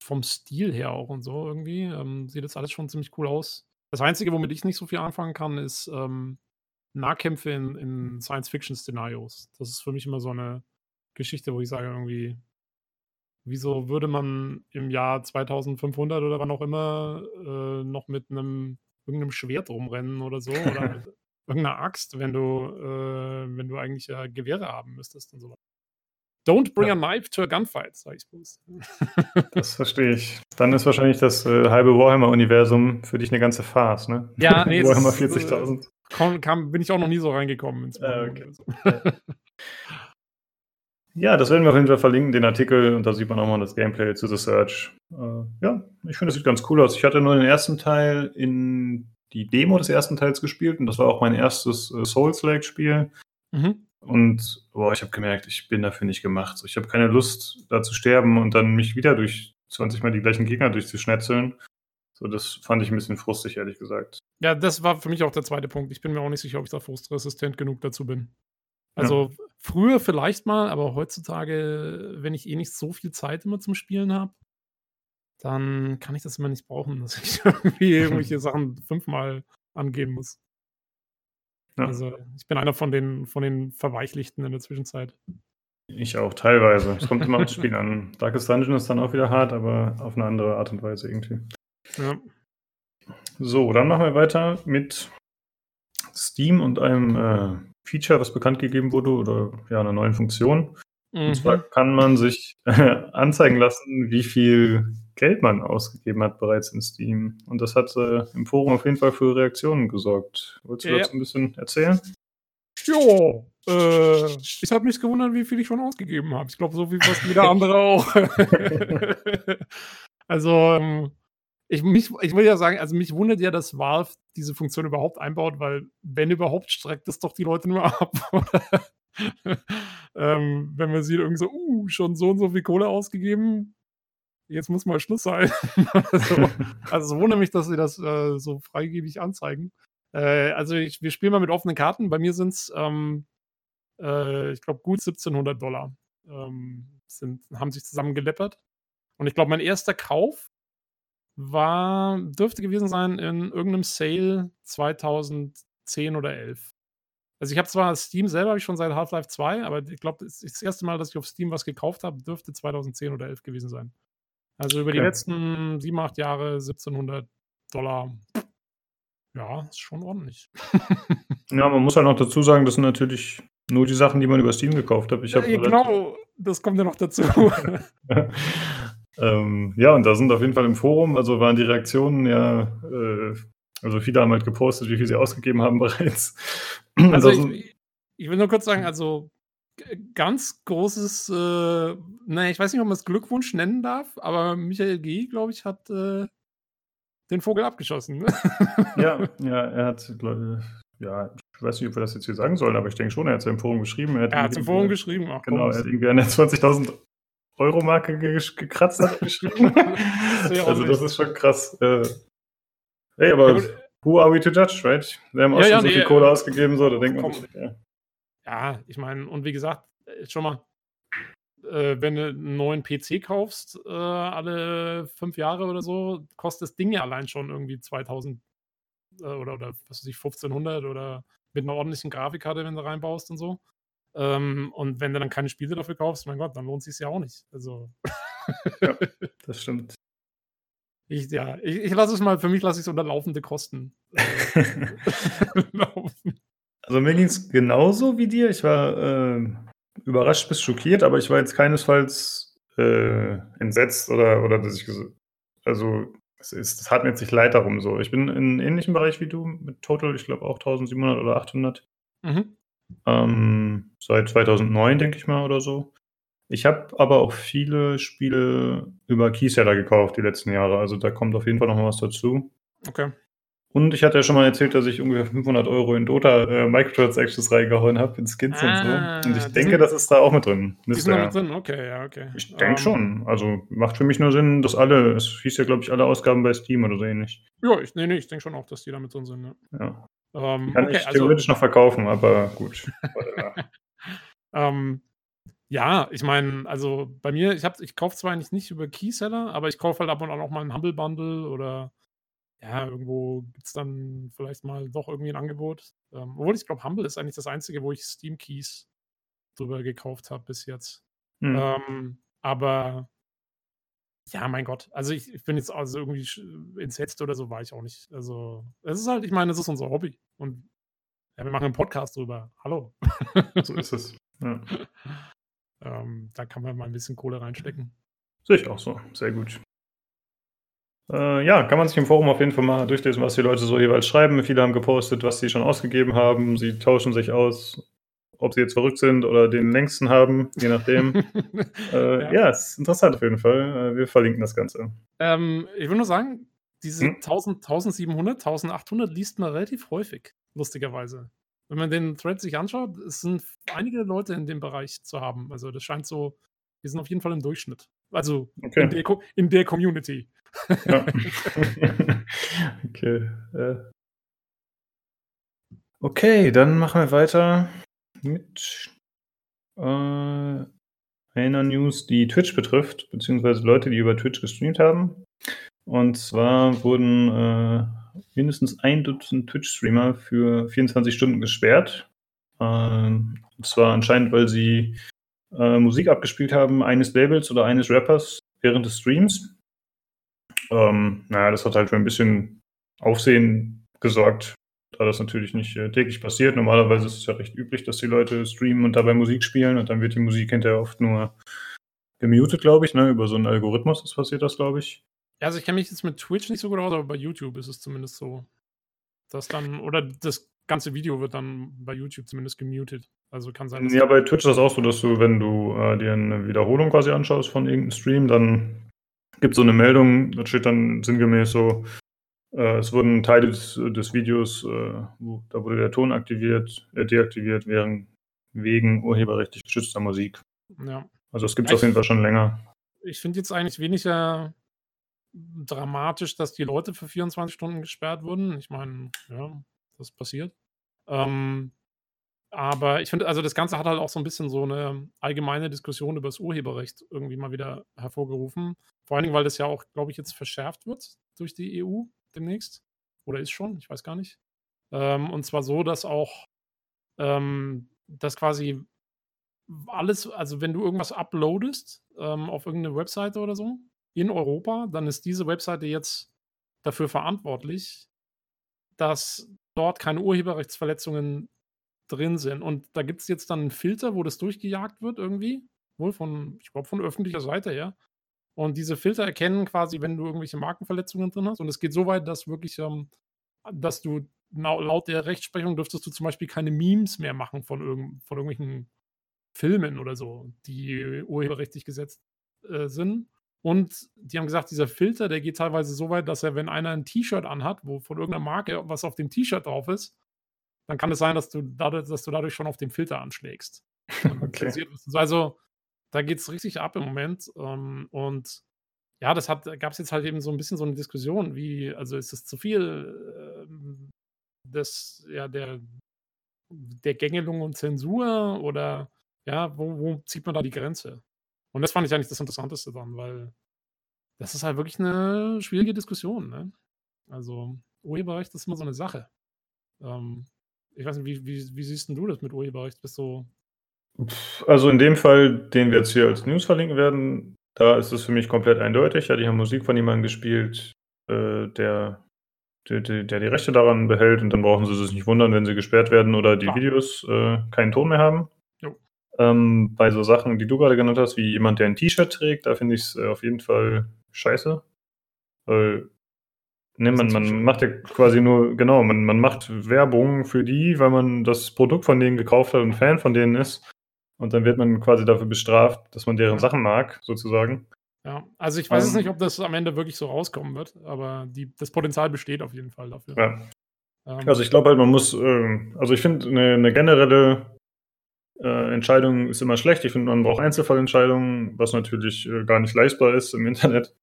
vom Stil her auch und so irgendwie. Ähm, sieht das alles schon ziemlich cool aus. Das Einzige, womit ich nicht so viel anfangen kann, ist ähm, Nahkämpfe in, in Science-Fiction-Szenarios. Das ist für mich immer so eine Geschichte, wo ich sage irgendwie, wieso würde man im Jahr 2500 oder wann auch immer äh, noch mit einem irgendeinem Schwert rumrennen oder so oder mit irgendeiner Axt, wenn du äh, wenn du eigentlich ja Gewehre haben müsstest und so weiter. Don't bring Ja. a knife to a gunfight, sag ich bloß. Das verstehe ich. Dann ist wahrscheinlich das äh, halbe Warhammer-Universum für dich eine ganze Farce, ne? Ja, nee, Warhammer ist, äh, 40.000. Komm, kam, bin ich auch noch nie so reingekommen ins Warhammer okay. Universum. Ja, das werden wir auf jeden Fall verlinken, den Artikel, und da sieht man auch mal das Gameplay zu The Search. Äh, ja, ich finde, es sieht ganz cool aus. Ich hatte nur den ersten Teil in die Demo des ersten Teils gespielt und das war auch mein erstes äh, Souls-like-Spiel. Mhm. Und boah, ich habe gemerkt, ich bin dafür nicht gemacht. Ich habe keine Lust, da zu sterben und dann mich wieder durch 20 Mal die gleichen Gegner durchzuschnetzeln. So, das fand ich ein bisschen frustig, ehrlich gesagt. Ja, das war für mich auch der zweite Punkt. Ich bin mir auch nicht sicher, ob ich da frustresistent genug dazu bin. Also früher vielleicht mal, aber heutzutage, wenn ich eh nicht so viel Zeit immer zum Spielen habe, dann kann ich das immer nicht brauchen, dass ich irgendwie irgendwelche Sachen fünfmal angeben muss. Ja. Also ich bin einer von den, von den Verweichlichten in der Zwischenzeit. Ich auch, teilweise. Es kommt immer aufs Spiel an. Darkest Dungeon ist dann auch wieder hart, aber auf eine andere Art und Weise irgendwie. Ja. So, dann machen wir weiter mit Steam und einem äh, Feature, was bekannt gegeben wurde, oder ja, einer neuen Funktion. Und zwar Mhm. kann man sich anzeigen lassen, wie viel Geld man ausgegeben hat bereits in Steam. Und das hat äh, im Forum auf jeden Fall für Reaktionen gesorgt. Wolltest du Ja. dazu ein bisschen erzählen? Jo, äh, ich habe mich gewundert, wie viel ich schon ausgegeben habe. Ich glaube, so wie fast jeder andere auch. also, ähm, ich, mich, ich will ja sagen, also mich wundert ja, dass Valve diese Funktion überhaupt einbaut, weil wenn überhaupt streckt es doch die Leute nur ab. ähm, wenn man sieht, irgendwie so, uh, schon so und so viel Kohle ausgegeben, jetzt muss mal Schluss sein. also, also es wundert mich, dass sie das äh, so freigebig anzeigen. Äh, also ich, wir spielen mal mit offenen Karten. Bei mir sind es, ähm, äh, ich glaube, gut 1700 Dollar ähm, sind, haben sich zusammengeleppert. Und ich glaube, mein erster Kauf war, dürfte gewesen sein in irgendeinem Sale 2010 oder 11. Also ich habe zwar Steam selber habe ich schon seit Half-Life 2, aber ich glaube, das, ist das erste Mal, dass ich auf Steam was gekauft habe, dürfte 2010 oder 11 gewesen sein. Also über die Okay. letzten sieben, acht Jahre 1700 Dollar. Ja, ist schon ordentlich. Ja, man muss halt noch dazu sagen, das sind natürlich nur die Sachen, die man über Steam gekauft hat. Ich Ja, habe genau, das kommt ja noch dazu. ähm, ja, und da sind auf jeden Fall im Forum, also waren die Reaktionen ja äh, Also viele haben halt gepostet, wie viel sie ausgegeben haben bereits. Also ich, ich will nur kurz sagen, also ganz großes, äh, naja, ich weiß nicht, ob man es Glückwunsch nennen darf, aber Michael G., glaube ich, hat äh, den Vogel abgeschossen. ja, ja, er hat, glaub, ja, ich weiß nicht, ob wir das jetzt hier sagen sollen, aber ich denke schon, er hat es im Forum geschrieben. Er hat, er hat es im Forum geschrieben, ach, Genau, er hat irgendwie an der 20.000 Euro-Marke ge gekratzt hat geschrieben. also das ist schon krass. Äh, hey, aber ja, who are we to judge, right? Wir haben auch ja, schon ja, so nee, viel Kohle ausgegeben, so, da denkt man sich, ja. Ja, ich meine, und wie gesagt, äh, schon mal, äh, wenn du einen neuen PC kaufst, äh, alle fünf Jahre oder so, kostet das Ding ja allein schon irgendwie 2000 äh, oder, oder was weiß ich, 1500 oder mit einer ordentlichen Grafikkarte, wenn du reinbaust und so. Ähm, und wenn du dann keine Spiele dafür kaufst, mein Gott, dann lohnt es sich ja auch nicht. Also. ja, das stimmt. Ich, ja, ich, ich lasse es mal, für mich lasse ich es unter laufende Kosten äh, laufen. Also mir ging es genauso wie dir. Ich war äh, überrascht bis schockiert, aber ich war jetzt keinesfalls äh, entsetzt oder, oder dass ich also es, ist, es hat mir jetzt nicht leid darum so. Ich bin in einem ähnlichen Bereich wie du mit Total, ich glaube auch 1700 oder 800. Mhm. Ähm, seit 2009, denke ich mal, oder so. Ich habe aber auch viele Spiele über Keyseller gekauft die letzten Jahre. Also da kommt auf jeden Fall noch mal was dazu. Okay. Und ich hatte ja schon mal erzählt, dass ich ungefähr 500 Euro in Dota äh, Microtransactions reingehauen habe, in Skins ah, und so. Und ich denke, sind, das ist da auch mit drin. Die sind da mit drin, okay, ja, okay. Ich denke um, ähm. schon. Also macht für mich nur Sinn, dass alle, es hieß ja, glaube ich, alle Ausgaben bei Steam oder so ähnlich. Ja, ich, nee, nee, ich denke schon auch, dass die da mit drin sind. Ja. ja. Ähm, Kann okay, ich also theoretisch also, noch verkaufen, aber gut. um, ja, ich meine, also bei mir, ich, ich kaufe zwar eigentlich nicht über Keyseller, aber ich kaufe halt ab und an auch mal einen Humble Bundle oder ja, irgendwo gibt es dann vielleicht mal doch irgendwie ein Angebot. Ähm, obwohl ich glaube, Humble ist eigentlich das Einzige, wo ich Steam Keys drüber gekauft habe bis jetzt. Mhm. Ähm, aber ja, mein Gott. Also ich, ich bin jetzt also irgendwie entsetzt oder so war ich auch nicht. Also es ist halt, ich meine, es ist unser Hobby. Und ja, wir machen einen Podcast drüber. Hallo. So ist es. Ja. ähm, da kann man mal ein bisschen Kohle reinstecken. Sehe ich auch so. Sehr gut. Äh, ja, kann man sich im Forum auf jeden Fall mal durchlesen, was die Leute so jeweils schreiben. Viele haben gepostet, was sie schon ausgegeben haben. Sie tauschen sich aus, ob sie jetzt verrückt sind oder den längsten haben, je nachdem. äh, ja. ja, ist interessant auf jeden Fall. Äh, wir verlinken das Ganze. Ähm, ich will nur sagen, diese hm? 1000, 1700, 1800 liest man relativ häufig, lustigerweise. Wenn man den Thread sich anschaut, es sind einige Leute in dem Bereich zu haben. Also das scheint so, wir sind auf jeden Fall im Durchschnitt. Also okay. in, der, in der Community. Ja. okay. Äh. Okay, dann machen wir weiter mit äh, einer News, die Twitch betrifft, beziehungsweise Leute, die über Twitch gestreamt haben. Und zwar wurden äh, mindestens ein Dutzend Twitch-Streamer für 24 Stunden gesperrt. Äh, und zwar anscheinend, weil sie äh, Musik abgespielt haben, eines Labels oder eines Rappers während des Streams. Ähm, naja, das hat halt für ein bisschen Aufsehen gesorgt, da das natürlich nicht äh, täglich passiert. Normalerweise ist es ja recht üblich, dass die Leute streamen und dabei Musik spielen und dann wird die Musik hinterher oft nur gemutet, glaube ich, ne? über so einen Algorithmus das passiert das, glaube ich. Ja, also ich kenne mich jetzt mit Twitch nicht so gut aus, aber bei YouTube ist es zumindest so, dass dann, oder das ganze Video wird dann bei YouTube zumindest gemutet. Also kann sein. Ja, bei Twitch ist das auch so, dass du, wenn du äh, dir eine Wiederholung quasi anschaust von irgendeinem Stream, dann gibt es so eine Meldung, da steht dann sinngemäß so, es wurden Teile des, des Videos, äh, wo, da wurde der Ton aktiviert, äh, deaktiviert während, wegen urheberrechtlich geschützter Musik. Ja. Also es gibt es auf jeden Fall schon länger. Ich finde jetzt eigentlich weniger dramatisch, dass die Leute für 24 Stunden gesperrt wurden. Ich meine, ja, das passiert. Ähm, aber ich finde, also das Ganze hat halt auch so ein bisschen so eine allgemeine Diskussion über das Urheberrecht irgendwie mal wieder hervorgerufen. Vor allen Dingen, weil das ja auch, glaube ich, jetzt verschärft wird durch die EU demnächst. Oder ist schon, ich weiß gar nicht. Ähm, und zwar so, dass auch ähm, das quasi alles, also wenn du irgendwas uploadest ähm, auf irgendeine Webseite oder so in Europa, dann ist diese Webseite jetzt dafür verantwortlich, dass dort keine Urheberrechtsverletzungen drin sind. Und da gibt es jetzt dann einen Filter, wo das durchgejagt wird irgendwie. Wohl von, ich glaube, von öffentlicher Seite her. Und diese Filter erkennen quasi, wenn du irgendwelche Markenverletzungen drin hast. Und es geht so weit, dass wirklich ähm, dass du laut der Rechtsprechung dürftest du zum Beispiel keine Memes mehr machen von, irgend, von irgendwelchen Filmen oder so, die urheberrechtlich gesetzt äh, sind. Und die haben gesagt, dieser Filter, der geht teilweise so weit, dass er, wenn einer ein T-Shirt anhat, wo von irgendeiner Marke was auf dem T-Shirt drauf ist, dann kann es sein, dass du dadurch, dass du dadurch schon auf den Filter anschlägst. Okay. Also da geht es richtig ab im Moment. Ähm, und ja, das gab es jetzt halt eben so ein bisschen so eine Diskussion, wie, also ist es zu viel ähm, des, ja, der, der Gängelung und Zensur oder ja, wo, wo zieht man da die Grenze? Und das fand ich eigentlich das Interessanteste dann, weil das ist halt wirklich eine schwierige Diskussion. Ne? Also Urheberrecht ist immer so eine Sache. Ähm, ich weiß nicht, wie, wie, wie siehst du das mit Urheberrecht? Bist du. Also in dem Fall, den wir jetzt hier als News verlinken werden, da ist es für mich komplett eindeutig. Ja, die haben Musik von jemandem gespielt, äh, der, der, der, die Rechte daran behält und dann brauchen sie sich nicht wundern, wenn sie gesperrt werden oder die ja. Videos äh, keinen Ton mehr haben. Ähm, bei so Sachen, die du gerade genannt hast, wie jemand, der ein T-Shirt trägt, da finde ich es äh, auf jeden Fall scheiße. Weil, ne, man, man macht ja quasi nur, genau, man, man macht Werbung für die, weil man das Produkt von denen gekauft hat und Fan von denen ist. Und dann wird man quasi dafür bestraft, dass man deren. Sachen mag, sozusagen. Ja, also ich weiß jetzt ähm. nicht, ob das am Ende wirklich so rauskommen wird, aber die, das Potenzial besteht auf jeden Fall dafür. Ja. Ähm, also ich glaube halt, man muss, äh, also ich finde eine, eine generelle äh, Entscheidung ist immer schlecht. Ich finde, man braucht Einzelfallentscheidungen, was natürlich äh, gar nicht leistbar ist im Internet.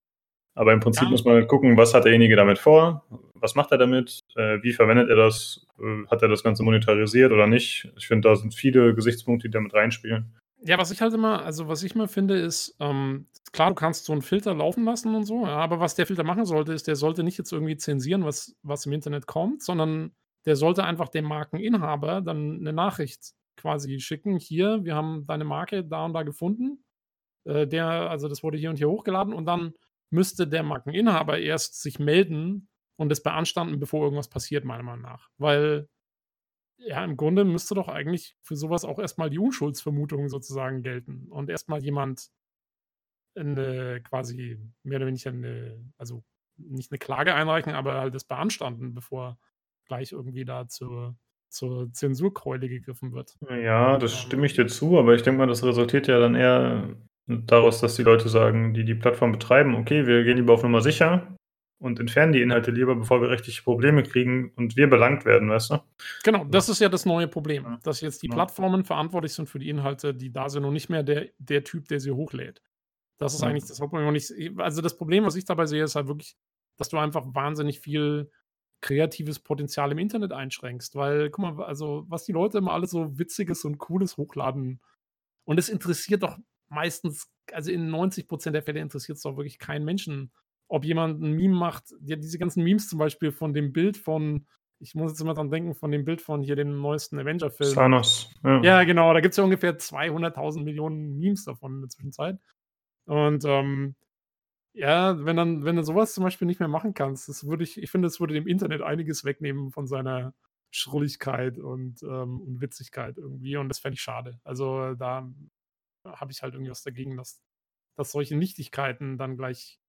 Aber im Prinzip ja. muss man gucken, was hat derjenige damit vor, was macht er damit, äh, wie verwendet er das, äh, hat er das Ganze monetarisiert oder nicht. Ich finde, da sind viele Gesichtspunkte, die damit reinspielen. Ja, was ich halt immer, also was ich mal finde, ist, ähm, klar, du kannst so einen Filter laufen lassen und so, ja, aber was der Filter machen sollte, ist, der sollte nicht jetzt irgendwie zensieren, was, was im Internet kommt, sondern der sollte einfach dem Markeninhaber dann eine Nachricht quasi schicken, hier, wir haben deine Marke da und da gefunden. Äh, der, also das wurde hier und hier hochgeladen und dann müsste der Markeninhaber erst sich melden und es beanstanden, bevor irgendwas passiert, meiner Meinung nach. Weil, ja, im Grunde müsste doch eigentlich für sowas auch erstmal die Unschuldsvermutung sozusagen gelten und erstmal jemand eine quasi mehr oder weniger eine, also nicht eine Klage einreichen, aber halt das beanstanden, bevor gleich irgendwie da zur zur Zensurkeule gegriffen wird. Ja, das stimme ich dir zu, aber ich denke mal, das resultiert ja dann eher daraus, dass die Leute sagen, die die Plattform betreiben, okay, wir gehen lieber auf Nummer sicher und entfernen die Inhalte lieber, bevor wir rechtliche Probleme kriegen und wir belangt werden, weißt du? Genau, das ist ja das neue Problem, ja. dass jetzt die ja. Plattformen verantwortlich sind für die Inhalte, die da sind und nicht mehr der, der Typ, der sie hochlädt. Das ist ja. eigentlich das Hauptproblem. Also das Problem, was ich dabei sehe, ist halt wirklich, dass du einfach wahnsinnig viel kreatives Potenzial im Internet einschränkst. Weil, guck mal, also was die Leute immer alles so Witziges und Cooles hochladen. Und es interessiert doch meistens, also in 90 Prozent der Fälle interessiert es doch wirklich keinen Menschen, ob jemand ein Meme macht. Ja, diese ganzen Memes zum Beispiel von dem Bild von, ich muss jetzt immer dran denken, von dem Bild von hier dem neuesten Avenger-Film. Thanos. Ja. ja, genau. Da gibt es ja ungefähr 200.000 Millionen Memes davon in der Zwischenzeit. Und ähm, ja, wenn dann, wenn du sowas zum Beispiel nicht mehr machen kannst, das würde ich, ich finde, das würde dem Internet einiges wegnehmen von seiner Schrulligkeit und, ähm, und Witzigkeit irgendwie. Und das fände ich schade. Also da habe ich halt irgendwie was dagegen, dass, dass solche Nichtigkeiten dann gleich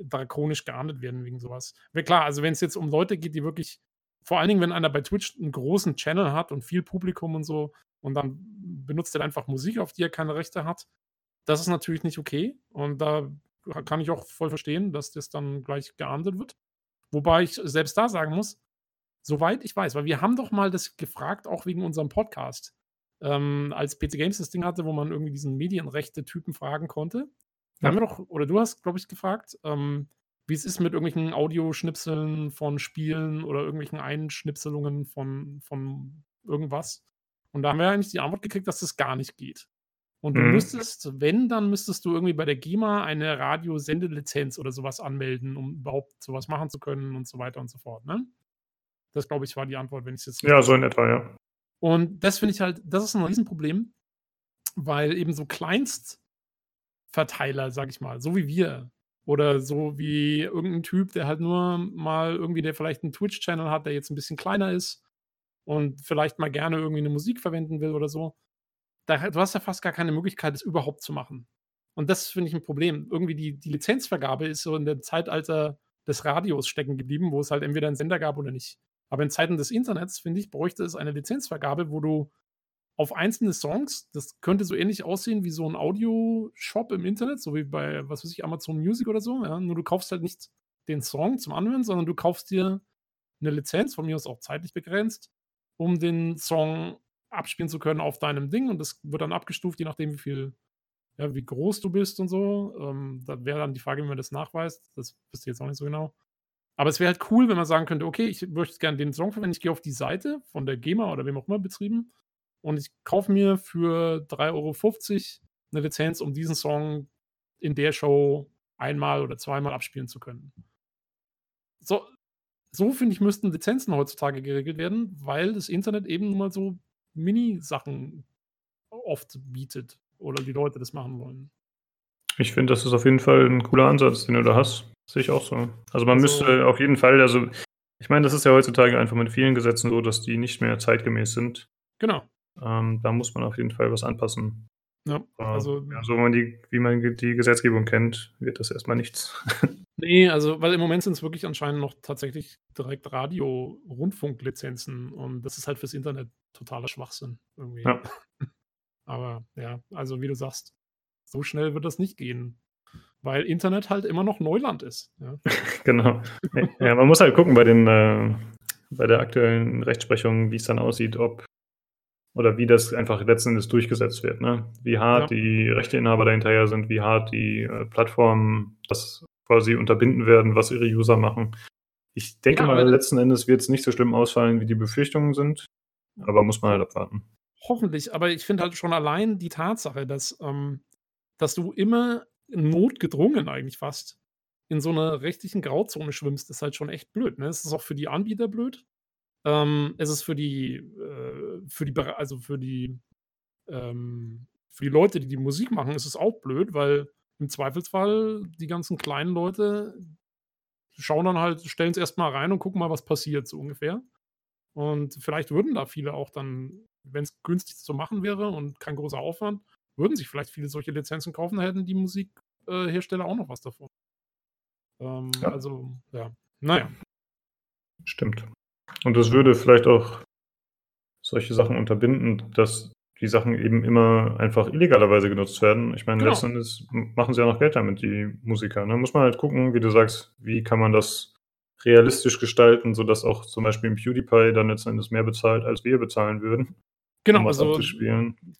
drakonisch geahndet werden wegen sowas. Klar, also wenn es jetzt um Leute geht, die wirklich, vor allen Dingen, wenn einer bei Twitch einen großen Channel hat und viel Publikum und so, und dann benutzt er einfach Musik, auf die er keine Rechte hat, das ist natürlich nicht okay. Und da kann ich auch voll verstehen, dass das dann gleich geahndet wird. Wobei ich selbst da sagen muss, soweit ich weiß, weil wir haben doch mal das gefragt, auch wegen unserem Podcast, ähm, als PC Games das Ding hatte, wo man irgendwie diesen Medienrechte-Typen fragen konnte. Da haben wir doch, oder du hast, glaube ich, gefragt, ähm, wie es ist mit irgendwelchen Audioschnipseln von Spielen oder irgendwelchen Einschnipselungen von, von irgendwas. Und da haben wir eigentlich die Antwort gekriegt, dass das gar nicht geht. Und du mhm. müsstest, wenn, dann müsstest du irgendwie bei der GEMA eine Radiosendelizenz oder sowas anmelden, um überhaupt sowas machen zu können und so weiter und so fort. Ne? Das, glaube ich, war die Antwort, wenn ich es jetzt. Ja, so in etwa, ja. Und das finde ich halt, das ist ein Riesenproblem, weil eben so Kleinstverteiler, sag ich mal, so wie wir, oder so wie irgendein Typ, der halt nur mal irgendwie, der vielleicht einen Twitch-Channel hat, der jetzt ein bisschen kleiner ist und vielleicht mal gerne irgendwie eine Musik verwenden will oder so, da, du hast ja fast gar keine Möglichkeit, das überhaupt zu machen. Und das finde ich ein Problem. Irgendwie die, die Lizenzvergabe ist so in dem Zeitalter des Radios stecken geblieben, wo es halt entweder einen Sender gab oder nicht. Aber in Zeiten des Internets, finde ich, bräuchte es eine Lizenzvergabe, wo du auf einzelne Songs, das könnte so ähnlich aussehen wie so ein Audio-Shop im Internet, so wie bei, was weiß ich, Amazon Music oder so. Ja? Nur du kaufst halt nicht den Song zum Anhören, sondern du kaufst dir eine Lizenz, von mir aus auch zeitlich begrenzt, um den Song abspielen zu können auf deinem Ding und das wird dann abgestuft, je nachdem, wie viel, ja, wie groß du bist und so. Ähm, da wäre dann die Frage, wie man das nachweist. Das wisst ihr jetzt auch nicht so genau. Aber es wäre halt cool, wenn man sagen könnte, okay, ich möchte gerne den Song verwenden, ich gehe auf die Seite von der GEMA oder wem auch immer betrieben und ich kaufe mir für 3,50 Euro eine Lizenz, um diesen Song in der Show einmal oder zweimal abspielen zu können. So, so finde ich, müssten Lizenzen heutzutage geregelt werden, weil das Internet eben nur mal so Mini-Sachen oft bietet oder die Leute das machen wollen. Ich finde, das ist auf jeden Fall ein cooler Ansatz, den du da hast. Sehe ich auch so. Also man also, müsste auf jeden Fall, also ich meine, das ist ja heutzutage einfach mit vielen Gesetzen so, dass die nicht mehr zeitgemäß sind. Genau. Ähm, da muss man auf jeden Fall was anpassen. Ja, also, ja, so man die, wie man die Gesetzgebung kennt, wird das erstmal nichts. nee, also, weil im Moment sind es wirklich anscheinend noch tatsächlich direkt Radio-Rundfunklizenzen und das ist halt fürs Internet totaler Schwachsinn irgendwie. Ja. Aber ja, also wie du sagst, so schnell wird das nicht gehen, weil Internet halt immer noch Neuland ist. Ja. genau. Ja, man muss halt gucken bei den äh, bei der aktuellen Rechtsprechung, wie es dann aussieht, ob oder wie das einfach letzten Endes durchgesetzt wird. Ne? Wie hart ja. die Rechteinhaber dahinterher sind, wie hart die äh, Plattformen das quasi unterbinden werden, was ihre User machen. Ich denke ja, mal, letzten Endes wird es nicht so schlimm ausfallen, wie die Befürchtungen sind, aber muss man halt abwarten. Hoffentlich, aber ich finde halt schon allein die Tatsache, dass, ähm, dass du immer notgedrungen eigentlich fast in so einer rechtlichen Grauzone schwimmst, ist halt schon echt blöd. Ne? Es ist auch für die Anbieter blöd, ähm, es ist für die, äh, für die, also für die, ähm, für die Leute, die die Musik machen, ist es auch blöd, weil im Zweifelsfall die ganzen kleinen Leute schauen dann halt, stellen es erstmal rein und gucken mal, was passiert, so ungefähr. Und vielleicht würden da viele auch dann, wenn es günstig zu machen wäre und kein großer Aufwand, würden sich vielleicht viele solche Lizenzen kaufen, da hätten die Musikhersteller auch noch was davon. Ähm, ja. Also, ja. Naja. Stimmt. Und das würde vielleicht auch solche Sachen unterbinden, dass die Sachen eben immer einfach illegalerweise genutzt werden. Ich meine, genau. letzten Endes machen sie ja noch Geld damit, die Musiker. Ne? Muss man halt gucken, wie du sagst, wie kann man das realistisch gestalten, sodass auch zum Beispiel ein PewDiePie dann letzten Endes mehr bezahlt, als wir bezahlen würden. Genau, um also,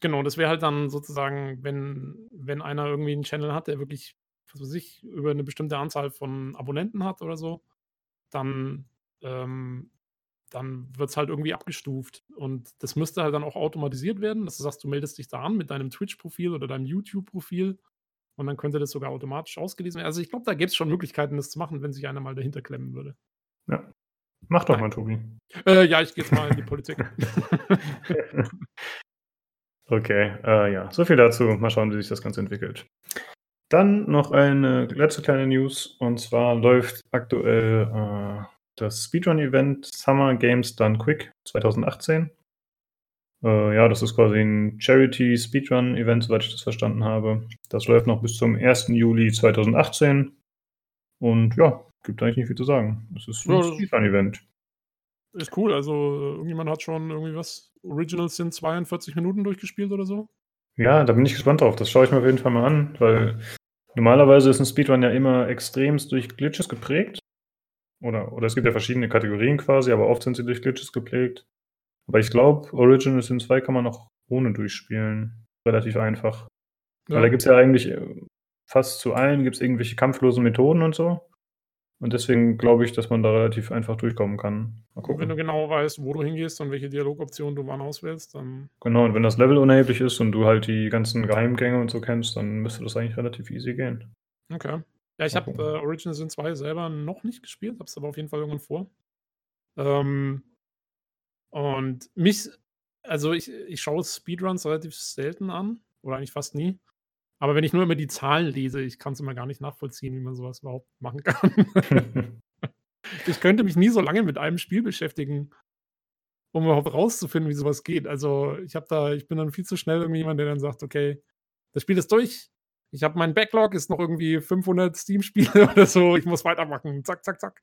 genau, das wäre halt dann sozusagen, wenn, wenn einer irgendwie einen Channel hat, der wirklich, was weiß ich, über eine bestimmte Anzahl von Abonnenten hat oder so, dann ähm, dann wird es halt irgendwie abgestuft. Und das müsste halt dann auch automatisiert werden, dass du sagst, du meldest dich da an mit deinem Twitch-Profil oder deinem YouTube-Profil und dann könnte das sogar automatisch ausgelesen werden. Also ich glaube, da gäbe es schon Möglichkeiten, das zu machen, wenn sich einer mal dahinter klemmen würde. Ja. Mach doch Nein. mal, Tobi. Äh, ja, ich gehe jetzt mal in die Politik. okay, äh, ja, so viel dazu. Mal schauen, wie sich das Ganze entwickelt. Dann noch eine letzte kleine News und zwar läuft aktuell äh, das Speedrun-Event Summer Games Done Quick 2018. Äh, ja, das ist quasi ein Charity-Speedrun-Event, soweit ich das verstanden habe. Das läuft noch bis zum 1. Juli 2018. Und ja, gibt eigentlich nicht viel zu sagen. Es ist ein ja, Speedrun-Event. Ist cool. Also, irgendjemand hat schon irgendwie was? Originals sind 42 Minuten durchgespielt oder so? Ja, da bin ich gespannt drauf. Das schaue ich mir auf jeden Fall mal an, weil normalerweise ist ein Speedrun ja immer extremst durch Glitches geprägt. Oder, oder es gibt ja verschiedene Kategorien quasi, aber oft sind sie durch Glitches geprägt. Aber ich glaube, Original Sin 2 kann man auch ohne durchspielen. Relativ einfach. Ja. Weil da gibt es ja eigentlich äh, fast zu allen gibt es irgendwelche kampflosen Methoden und so. Und deswegen glaube ich, dass man da relativ einfach durchkommen kann. Und wenn du genau weißt, wo du hingehst und welche Dialogoptionen du wann auswählst, dann. Genau, und wenn das Level unerheblich ist und du halt die ganzen Geheimgänge und so kennst, dann müsste das eigentlich relativ easy gehen. Okay. Ja, ich habe äh, Original Sin 2 selber noch nicht gespielt, habe es aber auf jeden Fall irgendwann vor. Ähm, und mich, also ich, ich schaue Speedruns relativ selten an, oder eigentlich fast nie. Aber wenn ich nur immer die Zahlen lese, ich kann es immer gar nicht nachvollziehen, wie man sowas überhaupt machen kann. ich könnte mich nie so lange mit einem Spiel beschäftigen, um überhaupt rauszufinden, wie sowas geht. Also ich habe da, ich bin dann viel zu schnell irgendwie jemand, der dann sagt, okay, das Spiel ist durch, ich habe meinen Backlog, ist noch irgendwie 500 Steam-Spiele oder so, ich muss weitermachen. Zack, zack, zack.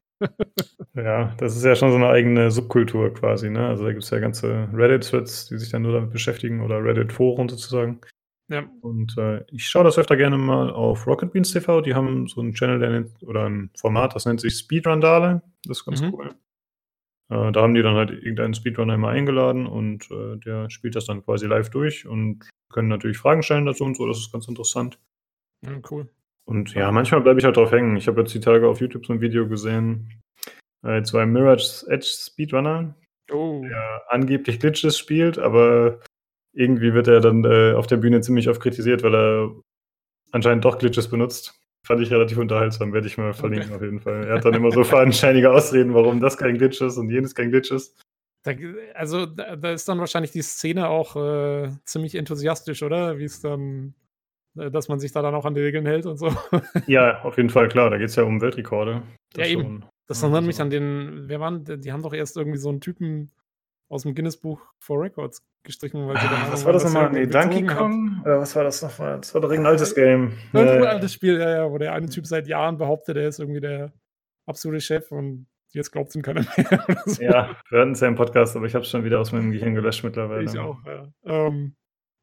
ja, das ist ja schon so eine eigene Subkultur quasi, ne? Also da gibt es ja ganze Reddit-Threads, die sich dann nur damit beschäftigen oder Reddit-Foren sozusagen. Ja. Und äh, ich schaue das öfter gerne mal auf Rocket Beans TV. Die haben so einen Channel, der nennt, oder ein Format, das nennt sich Speedrun-Dale. Das ist ganz mhm. cool. Äh, da haben die dann halt irgendeinen Speedrunner immer eingeladen und äh, der spielt das dann quasi live durch und können natürlich Fragen stellen dazu und so. Das ist ganz interessant. Ja, cool. Und ja, manchmal bleibe ich halt drauf hängen. Ich habe jetzt die Tage auf YouTube so ein Video gesehen. Äh, zwei Mirage Edge Speedrunner, oh. der angeblich Glitches spielt, aber irgendwie wird er dann äh, auf der Bühne ziemlich oft kritisiert, weil er anscheinend doch Glitches benutzt. Fand ich relativ unterhaltsam, werde ich mal verlinken okay. auf jeden Fall. Er hat dann immer so fadenscheinige Ausreden, warum das kein Glitch ist und jenes kein Glitch ist. Da, also da, da, ist dann wahrscheinlich die Szene auch äh, ziemlich enthusiastisch, oder? Wie es dann, dass man sich da dann auch an die Regeln hält und so. Ja, auf jeden Fall, klar. Da geht es ja um Weltrekorde. Das ja, eben. Das erinnert mich an den, wer waren, die haben doch erst irgendwie so einen Typen aus dem Guinness Buch for Records gestrichen. Weil ah, was war das nochmal? Nee, Donkey Kong? Oder was war das nochmal? Das war doch ein altes Game. Ein ja, altes Spiel, ja, ja, wo der eine Typ seit Jahren behauptet, er ist irgendwie der absolute Chef und jetzt glaubt es ihm keiner mehr. So. Ja, wir hatten es ja im Podcast, aber ich habe es schon wieder aus meinem Gehirn gelöscht mittlerweile. Ich auch, ja. Ähm,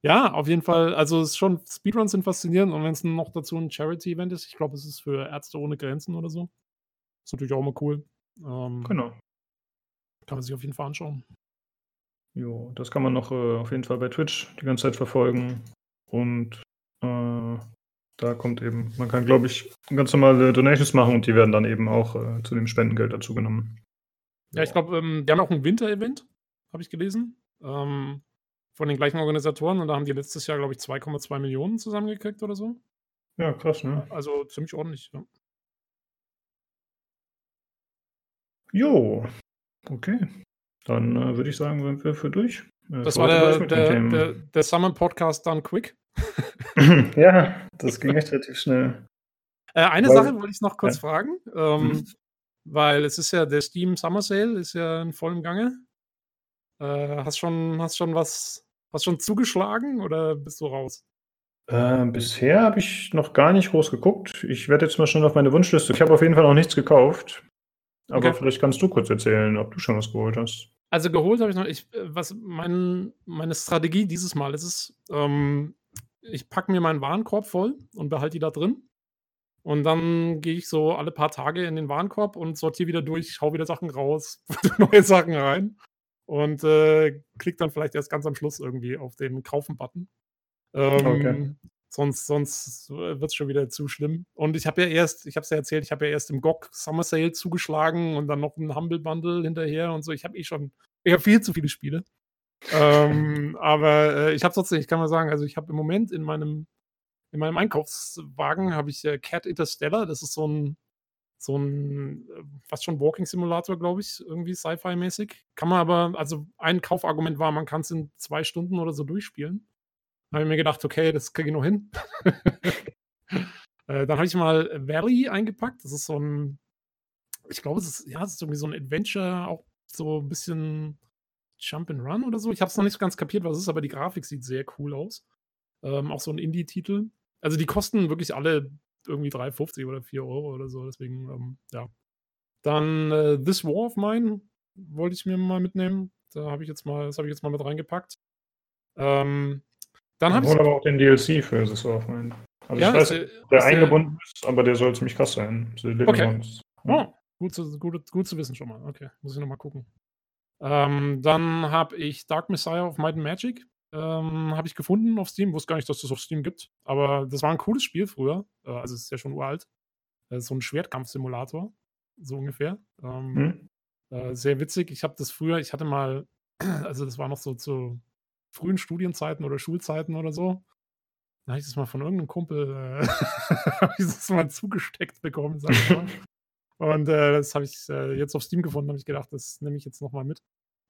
ja, auf jeden Fall. Also es ist schon, Speedruns sind faszinierend und wenn es noch dazu ein Charity-Event ist, ich glaube, es ist für Ärzte ohne Grenzen oder so. Ist natürlich auch mal cool. Ähm, genau. Kann man sich auf jeden Fall anschauen. Jo, das kann man noch äh, auf jeden Fall bei Twitch die ganze Zeit verfolgen. Und äh, da kommt eben, man kann, glaube ich, ganz normale Donations machen und die werden dann eben auch äh, zu dem Spendengeld dazu genommen. Ja, ich glaube, ähm, die haben auch ein Winter-Event, habe ich gelesen. Ähm, von den gleichen Organisatoren und da haben die letztes Jahr, glaube ich, 2,2 Millionen zusammengekriegt oder so. Ja, krass, ne? Also ziemlich ordentlich, ja. Jo, okay. Dann äh, würde ich sagen, sind wir für durch. Äh, das war der, der, der, der Summer Podcast done quick. ja, das ging echt relativ schnell. Äh, eine weil, Sache wollte ich noch kurz ja. fragen, ähm, mhm. weil es ist ja der Steam Summer Sale ist ja in vollem Gange. Äh, hast schon, hast schon was, hast schon zugeschlagen oder bist du raus? Äh, bisher habe ich noch gar nicht groß geguckt. Ich werde jetzt mal schon auf meine Wunschliste. Ich habe auf jeden Fall noch nichts gekauft. Aber okay. vielleicht kannst du kurz erzählen, ob du schon was geholt hast. Also geholt habe ich noch. Ich, äh, was mein, meine Strategie dieses Mal ist es, ähm, ich packe mir meinen Warenkorb voll und behalte die da drin. Und dann gehe ich so alle paar Tage in den Warenkorb und sortiere wieder durch, hau wieder Sachen raus, neue Sachen rein und äh, klick dann vielleicht erst ganz am Schluss irgendwie auf den Kaufen-Button. Ähm, okay. Sonst, sonst wird es schon wieder zu schlimm. Und ich habe ja erst, ich habe es ja erzählt, ich habe ja erst im GOG Summer Sale zugeschlagen und dann noch ein Humble Bundle hinterher und so. Ich habe eh schon, ich habe viel zu viele Spiele. ähm, aber äh, ich habe trotzdem, ich kann mal sagen, also ich habe im Moment in meinem, in meinem Einkaufswagen habe ich äh, Cat Interstellar. Das ist so ein, so ein, äh, fast schon Walking Simulator, glaube ich, irgendwie Sci-Fi-mäßig. Kann man aber, also ein Kaufargument war, man kann es in zwei Stunden oder so durchspielen habe ich mir gedacht, okay, das kriege ich noch hin. äh, dann habe ich mal Valley eingepackt. Das ist so ein, ich glaube, es ist, ja, es ist irgendwie so ein Adventure, auch so ein bisschen Jump and Run oder so. Ich habe es noch nicht ganz kapiert, was es ist, aber die Grafik sieht sehr cool aus. Ähm, auch so ein Indie-Titel. Also die kosten wirklich alle irgendwie 3,50 oder 4 Euro oder so. Deswegen, ähm, ja. Dann äh, This War of Mine wollte ich mir mal mitnehmen. Da habe ich jetzt mal, das habe ich jetzt mal mit reingepackt. Ähm, dann habe ich. aber auch den DLC für This War of Mine. Also ja, ich weiß, ist, der ist eingebunden ist, aber der soll ziemlich krass sein. Okay. Oh, gut, zu, gut, gut zu wissen schon mal. Okay, muss ich nochmal gucken. Ähm, dann habe ich Dark Messiah of Might and Magic. Ähm, habe ich gefunden auf Steam. Wusste gar nicht, dass das auf Steam gibt. Aber das war ein cooles Spiel früher. Äh, also es ist ja schon uralt. Äh, so ein Schwertkampfsimulator. So ungefähr. Ähm, hm. äh, sehr witzig. Ich habe das früher, ich hatte mal, also das war noch so zu frühen Studienzeiten oder Schulzeiten oder so. Da habe ich das mal von irgendeinem Kumpel, äh, habe ich das mal zugesteckt bekommen, sag ich mal. Und äh, das habe ich äh, jetzt auf Steam gefunden, habe ich gedacht, das nehme ich jetzt nochmal mit,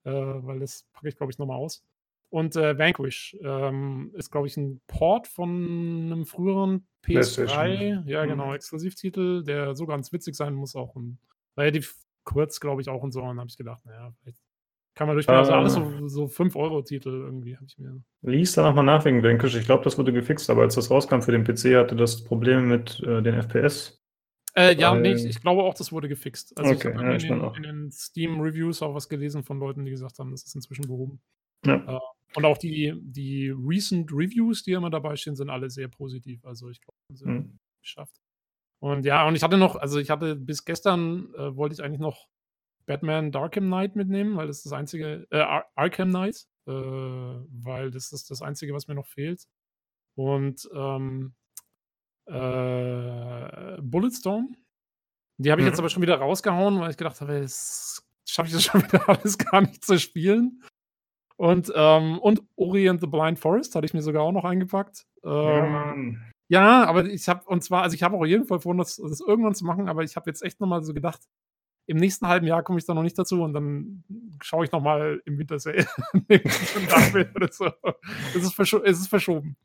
äh, weil das packe ich, glaube ich, nochmal aus. Und äh, Vanquish ähm, ist, glaube ich, ein Port von einem früheren PS3, ja mhm. genau, Exklusivtitel, der so ganz witzig sein muss, auch ein, relativ kurz, glaube ich, auch und so. Und habe ich gedacht, naja, vielleicht Kann man durchspielen. Also alles so, so 5-Euro-Titel irgendwie habe ich mir. Lies da nochmal nach wegen Vanquish. Ich glaube, das wurde gefixt, aber als das rauskam für den PC, hatte das Probleme mit äh, den FPS. Äh, ja, nee, ich, ich, glaube auch, das wurde gefixt. Also okay, ich habe ja, in, in, den Steam-Reviews auch was gelesen von Leuten, die gesagt haben, das ist inzwischen behoben. Ja. Und auch die, die Recent Reviews, die immer dabei stehen, sind alle sehr positiv. Also ich glaube, sie haben mhm. geschafft. Und ja, und ich hatte noch, also ich hatte bis gestern, äh, wollte ich eigentlich noch Batman Darkham Knight mitnehmen, weil das ist das einzige, äh, Ar Arkham Knight, äh, weil das ist das einzige, was mir noch fehlt. Und ähm, äh, Bulletstorm, die habe ich mhm. jetzt aber schon wieder rausgehauen, weil ich gedacht habe, das schaffe ich das schon wieder alles gar nicht zu spielen. Und, ähm, und Ori and the Blind Forest hatte ich mir sogar auch noch eingepackt. Ähm, ja, ja, aber ich habe, und zwar, also ich habe auch jeden Fall vor, das, das irgendwann zu machen, aber ich habe jetzt echt nochmal so gedacht, im nächsten halben Jahr komme ich da noch nicht dazu und dann schaue ich nochmal im Winter Sale. so. es, ist es ist verschoben.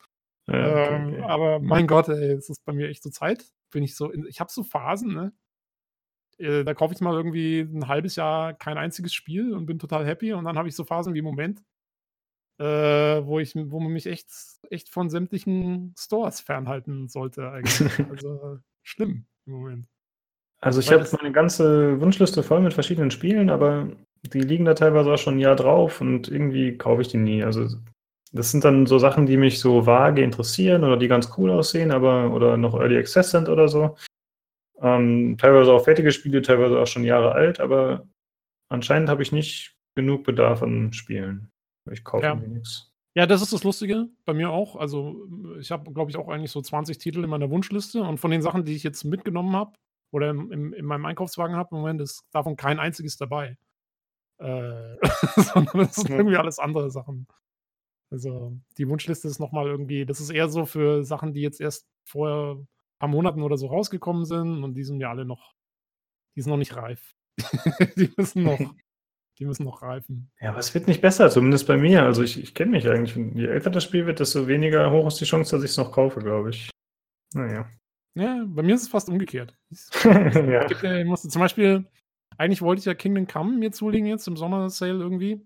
Ja, okay, ähm, okay. Aber mein Gott, ey, es ist bei mir echt so Zeit. Bin ich so, in, ich habe so Phasen, ne? Äh, da kaufe ich mal irgendwie ein halbes Jahr kein einziges Spiel und bin total happy. Und dann habe ich so Phasen wie im Moment, äh, wo ich, wo man mich echt, echt von sämtlichen Stores fernhalten sollte eigentlich. also schlimm im Moment. Also ich habe meine ganze Wunschliste voll mit verschiedenen Spielen, aber die liegen da teilweise auch schon ein Jahr drauf und irgendwie kaufe ich die nie. Also das sind dann so Sachen, die mich so vage interessieren oder die ganz cool aussehen, aber oder noch Early Access sind oder so. Ähm, teilweise auch fertige Spiele, teilweise auch schon Jahre alt, aber anscheinend habe ich nicht genug Bedarf an Spielen. Ich kaufe ja. mir nichts. Ja, das ist das Lustige bei mir auch. Also ich habe, glaube ich, auch eigentlich so 20 Titel in meiner Wunschliste und von den Sachen, die ich jetzt mitgenommen habe, oder im, im, in meinem Einkaufswagen habe, im Moment ist davon kein einziges dabei. Äh, sondern das sind irgendwie alles andere Sachen. Also die Wunschliste ist nochmal irgendwie, das ist eher so für Sachen, die jetzt erst vor ein paar Monaten oder so rausgekommen sind und die sind ja alle noch, die sind noch nicht reif. die müssen noch, die müssen noch reifen. Ja, aber es wird nicht besser, zumindest bei mir. Also ich, ich kenne mich eigentlich. Je älter das Spiel wird, desto weniger hoch ist die Chance, dass ich es noch kaufe, glaube ich. Naja. Ja, bei mir ist es fast umgekehrt. ja. Äh, musste zum Beispiel, eigentlich wollte ich ja Kingdom Come mir zulegen jetzt im Sommer-Sale irgendwie.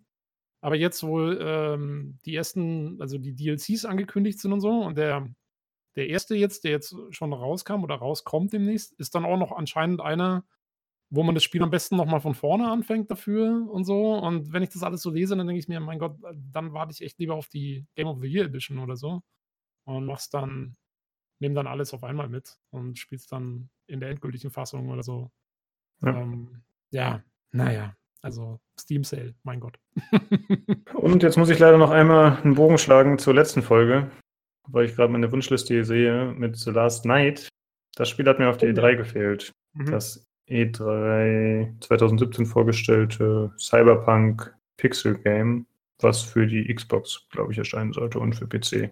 Aber jetzt, wo ähm, die ersten, also die DLCs angekündigt sind und so, und der, der erste jetzt, der jetzt schon rauskam oder rauskommt demnächst, ist dann auch noch anscheinend einer, wo man das Spiel am besten nochmal von vorne anfängt dafür und so. Und wenn ich das alles so lese, dann denke ich mir, mein Gott, dann warte ich echt lieber auf die Game of the Year Edition oder so. Und mach's dann nehme dann alles auf einmal mit und spiele es dann in der endgültigen Fassung oder so. Ja, ähm, ja naja, also Steam Sale, mein Gott. und jetzt muss ich leider noch einmal einen Bogen schlagen zur letzten Folge, weil ich gerade meine Wunschliste hier sehe mit The Last Night. Das Spiel hat mir auf der E3 gefehlt. Mhm. Das E3 2017 vorgestellte Cyberpunk Pixel Game, was für die Xbox, glaube ich, erscheinen sollte und für PC.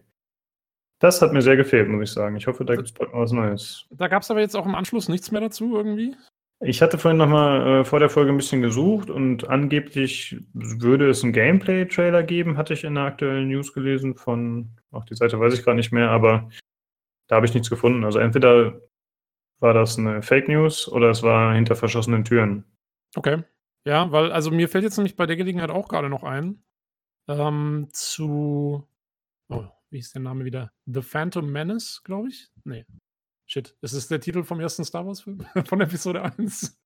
Das hat mir sehr gefehlt, muss ich sagen. Ich hoffe, da gibt es bald mal was Neues. Da gab es aber jetzt auch im Anschluss nichts mehr dazu irgendwie? Ich hatte vorhin nochmal äh, vor der Folge ein bisschen gesucht und angeblich würde es einen Gameplay-Trailer geben, hatte ich in der aktuellen News gelesen von, ach, die Seite weiß ich gar nicht mehr, aber da habe ich nichts gefunden. Also entweder war das eine Fake News oder es war hinter verschlossenen Türen. Okay. Ja, weil, also mir fällt jetzt nämlich bei der Gelegenheit auch gerade noch ein, ähm, zu, oh, wie ist der Name wieder? The Phantom Menace, glaube ich? Nee. Shit. Ist es der Titel vom ersten Star Wars-Film? Von Episode 1?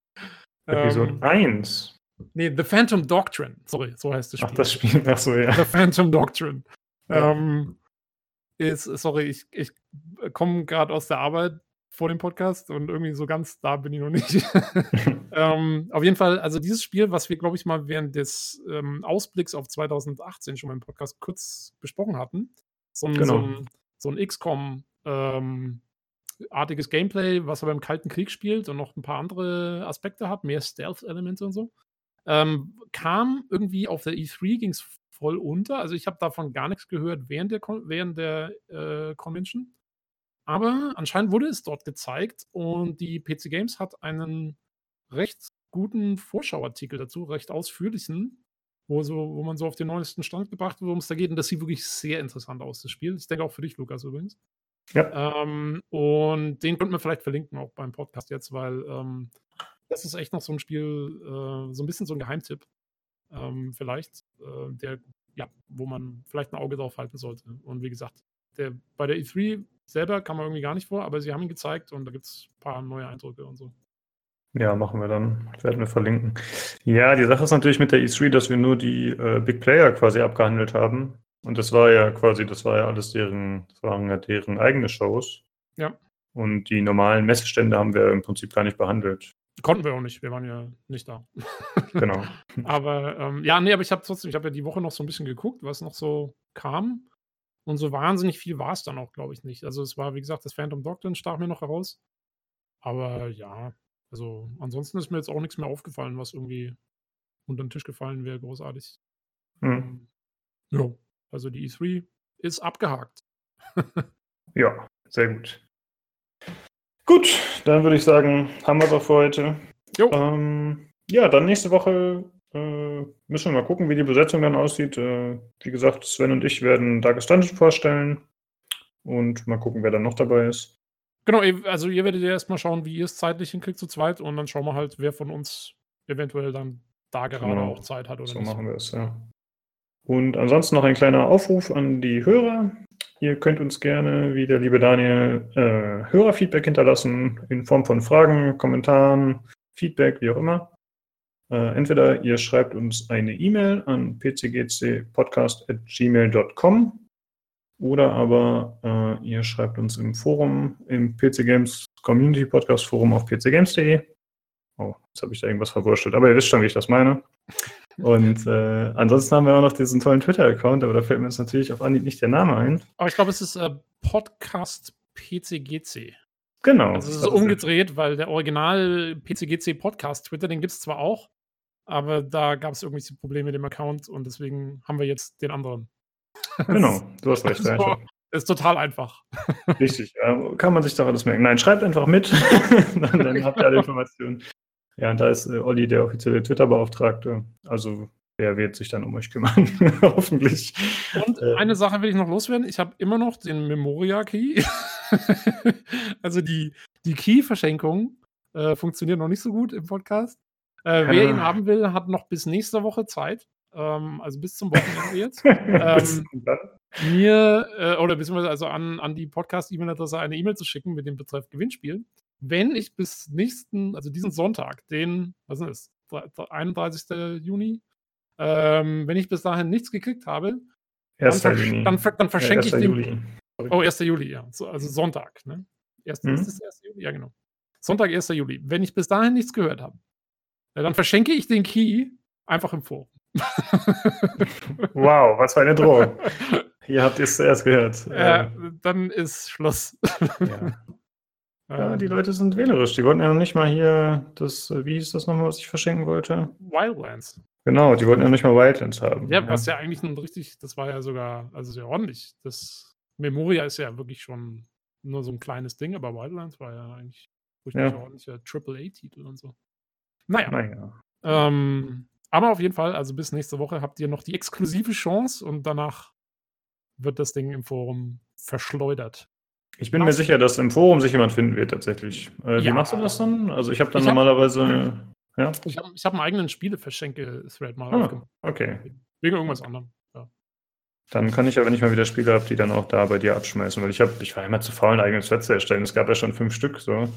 Episode ähm, 1? Nee, The Phantom Doctrine. Sorry, so heißt das Spiel. Ach, das Spiel, ach so, ja. The Phantom Doctrine. Ja. Ähm, ist, sorry, ich, ich komme gerade aus der Arbeit vor dem Podcast und irgendwie so ganz da bin ich noch nicht. ähm, auf jeden Fall, also dieses Spiel, was wir, glaube ich, mal während des ähm, Ausblicks auf 2018 schon mal im Podcast kurz besprochen hatten, so ein, genau. so ein, so ein XCOM ähm, artiges Gameplay, was aber im Kalten Krieg spielt und noch ein paar andere Aspekte hat, mehr Stealth-Elemente und so. Ähm, kam irgendwie auf der E3, ging es voll unter. Also ich habe davon gar nichts gehört während der, während der äh, Convention. Aber anscheinend wurde es dort gezeigt und die PC Games hat einen recht guten Vorschauartikel dazu, recht ausführlichen, wo, so, wo man so auf den neuesten Stand gebracht wird, worum es da geht. Und das sieht wirklich sehr interessant aus, das Spiel. Ich denke auch für dich, Lukas, übrigens. Ja. Ähm, und den könnten wir vielleicht verlinken, auch beim Podcast jetzt, weil ähm, das ist echt noch so ein Spiel, äh, so ein bisschen so ein Geheimtipp. ähm, vielleicht, äh, der, ja, wo man vielleicht ein Auge drauf halten sollte. Und wie gesagt, der, bei der E3 selber kam man irgendwie gar nicht vor, aber sie haben ihn gezeigt und da gibt es ein paar neue Eindrücke und so. Ja, machen wir dann. Werden wir verlinken. Ja, die Sache ist natürlich mit der E3, dass wir nur die äh, Big Player quasi abgehandelt haben. Und das war ja quasi, das war ja alles deren, das waren ja deren eigene Shows. Ja. Und die normalen Messestände haben wir im Prinzip gar nicht behandelt. Konnten wir auch nicht, wir waren ja nicht da. Genau. aber ähm, ja, nee, aber ich habe trotzdem, ich habe ja die Woche noch so ein bisschen geguckt, was noch so kam. Und so wahnsinnig viel war es dann auch, glaube ich, nicht. Also es war, wie gesagt, das Phantom Doctrine stach mir noch heraus. Aber ja, also ansonsten ist mir jetzt auch nichts mehr aufgefallen, was irgendwie unter den Tisch gefallen wäre, großartig. Hm. Ja, also die E3 ist abgehakt. Ja, sehr gut. Gut, dann würde ich sagen, haben wir es auch für heute. Jo. Ähm, ja, dann nächste Woche äh, müssen wir mal gucken, wie die Besetzung dann aussieht. Äh, wie gesagt, Sven und ich werden Darkest Dungeon vorstellen und mal gucken, wer dann noch dabei ist. Genau, also ihr werdet ja erstmal schauen, wie ihr es zeitlich hinkriegt zu zweit und dann schauen wir halt, wer von uns eventuell dann da gerade Genau. auch Zeit hat oder So nicht. machen wir es, ja. Und ansonsten noch ein kleiner Aufruf an die Hörer. Ihr könnt uns gerne, wie der liebe Daniel, äh, Hörerfeedback hinterlassen in Form von Fragen, Kommentaren, Feedback, wie auch immer. Äh, entweder ihr schreibt uns eine E-Mail an pcgcpodcast.gmail.com oder aber äh, ihr schreibt uns im Forum, im PC Games Community Podcast Forum auf pcgames.de. Oh, jetzt habe ich da irgendwas verwurschtelt, aber ihr wisst schon, wie ich das meine. Und äh, ansonsten haben wir auch noch diesen tollen Twitter-Account, aber da fällt mir jetzt natürlich auf Anhieb nicht der Name ein. Aber ich glaube, es ist äh, Podcast PCGC. Genau. Also es ist umgedreht, weil der Original PCGC Podcast Twitter, den gibt es zwar auch, aber da gab es irgendwelche Probleme mit dem Account und deswegen haben wir jetzt den anderen. Genau, du hast recht. So, Ja, ist total einfach. richtig. Kann man sich doch alles merken. Nein, schreibt einfach mit, dann, dann habt ihr alle Informationen. Ja, und da ist äh, Olli der offizielle Twitter-Beauftragte. Also der wird sich dann um euch kümmern, hoffentlich. Und Äh. eine Sache will ich noch loswerden. Ich habe immer noch den Memoria-Key. also die, die Key-Verschenkung äh, funktioniert noch nicht so gut im Podcast. Äh, wer ihn haben will, hat noch bis nächste Woche Zeit. Ähm, also bis zum Wochenende jetzt. Dann. mir äh, oder beziehungsweise also an, an die Podcast-E-Mail-Adresse eine E-Mail zu schicken mit dem Betreff Gewinnspiel. Wenn ich bis nächsten, also diesen Sonntag, den, was ist das, 31. Juni, ähm, wenn ich bis dahin nichts gekriegt habe, dann, 1. versch Juni. dann, dann verschenke ich Äh, 1. den. Juli. Oh, 1. Juli, ja. So, also Sonntag, ne? Erst, Mhm. Ist das der 1. Juli? Ja, genau. Sonntag, 1. Juli. Wenn ich bis dahin nichts gehört habe, ja, dann verschenke ich den Key einfach im Forum. Wow, was für eine Drohung. Hier habt ihr es zuerst gehört. äh, Äh, dann ist Schluss. ja. ja, Ähm, die Leute sind wählerisch. Die wollten ja noch nicht mal hier das, äh, wie hieß das nochmal, was ich verschenken wollte? Wildlands. Genau, die wollten ja nicht mal Wildlands haben. Ja, was ja eigentlich ein richtig, das war ja sogar, also sehr ordentlich. Das Memoria ist ja wirklich schon nur so ein kleines Ding, aber Wildlands war ja eigentlich richtig Ja. ordentlicher AAA-Titel und so. Naja, Naja. ähm, aber auf jeden Fall, also bis nächste Woche habt ihr noch die exklusive Chance und danach wird das Ding im Forum verschleudert. Ich bin mir sicher, dass im Forum sich jemand finden wird, tatsächlich. Äh, wie Ja. machst du das dann? Also, ich habe dann Ich hab- normalerweise. ja, Ich habe ich hab einen eigenen Spieleverschenke-Thread mal Ah. aufgemacht. okay. Wegen irgendwas anderem. Ja. Dann kann ich ja, wenn ich mal wieder Spiele habe, die dann auch da bei dir abschmeißen. Weil ich habe, ich war immer zu faul, ein eigenes Set zu erstellen. Es gab ja schon fünf Stück so.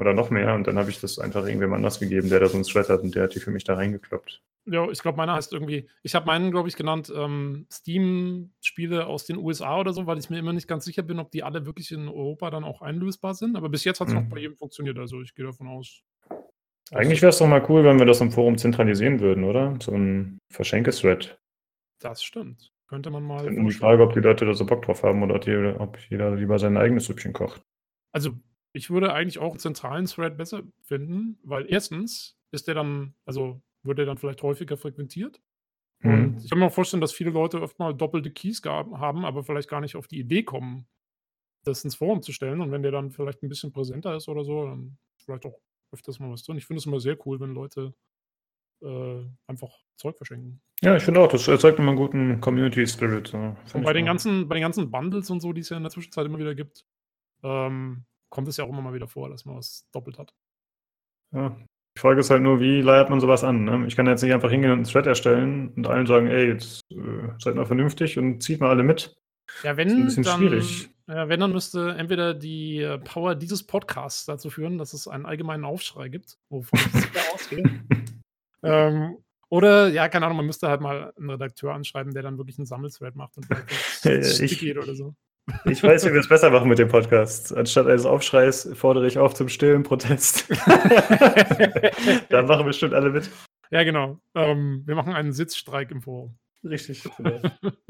Oder noch mehr. Und dann habe ich das einfach irgendwem anders gegeben, der da so einen Thread hat und der hat die für mich da reingekloppt. Ja, ich glaube, meiner heißt irgendwie, ich habe meinen, glaube ich, genannt, ähm, Steam-Spiele aus den USA oder so, weil ich mir immer nicht ganz sicher bin, ob die alle wirklich in Europa dann auch einlösbar sind. Aber bis jetzt hat es Mhm. noch bei jedem funktioniert, also ich gehe davon aus. Eigentlich wäre es doch mal cool, wenn wir das im Forum zentralisieren würden, oder? So ein Verschenke-Thread. Das stimmt. Könnte man mal. Nur die. Frage, ob die Leute da so Bock drauf haben oder ob jeder lieber sein eigenes Süppchen kocht. Also, ich würde eigentlich auch einen zentralen Thread besser finden, weil erstens ist der dann, also wird der dann vielleicht häufiger frequentiert. Mhm. Und ich kann mir auch vorstellen, dass viele Leute oft mal doppelte Keys haben, aber vielleicht gar nicht auf die Idee kommen, das ins Forum zu stellen. Und wenn der dann vielleicht ein bisschen präsenter ist oder so, dann vielleicht auch öfters mal was drin. Ich finde es immer sehr cool, wenn Leute äh, einfach Zeug verschenken. Ja, ich finde auch, das erzeugt immer einen guten Community-Spirit. So. Und bei den, ganzen, bei den ganzen Bundles und so, die es ja in der Zwischenzeit immer wieder gibt, ähm, kommt es ja auch immer mal wieder vor, dass man was doppelt hat. Ja. Die Frage ist halt nur, wie leiert man sowas an? Ne? Ich kann jetzt nicht einfach hingehen und einen Thread erstellen und allen sagen, ey, jetzt äh, seid mal vernünftig und zieht mal alle mit. Ja, wenn, ein bisschen dann, schwierig. Ja, wenn, dann müsste entweder die äh, Power dieses Podcasts dazu führen, dass es einen allgemeinen Aufschrei gibt, wovon ich sicher ausgehe. ähm, oder, ja, keine Ahnung, man müsste halt mal einen Redakteur anschreiben, der dann wirklich einen Sammelthread macht und ich, geht oder so. Ich weiß, wie wir es besser machen mit dem Podcast. Anstatt eines Aufschreis fordere ich auf zum stillen Protest. da machen bestimmt alle mit. Ja, genau. Ähm, wir machen einen Sitzstreik im Forum. Richtig.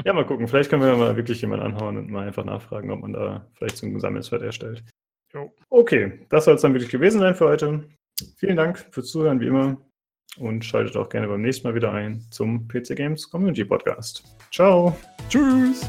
ja, mal gucken. Vielleicht können wir mal wirklich jemanden anhauen und mal einfach nachfragen, ob man da vielleicht so ein Sammelswert erstellt. Jo. Okay, das soll es dann wirklich gewesen sein für heute. Vielen Dank fürs Zuhören, wie immer. Und schaltet auch gerne beim nächsten Mal wieder ein zum PC Games Community Podcast. Ciao. Tschüss.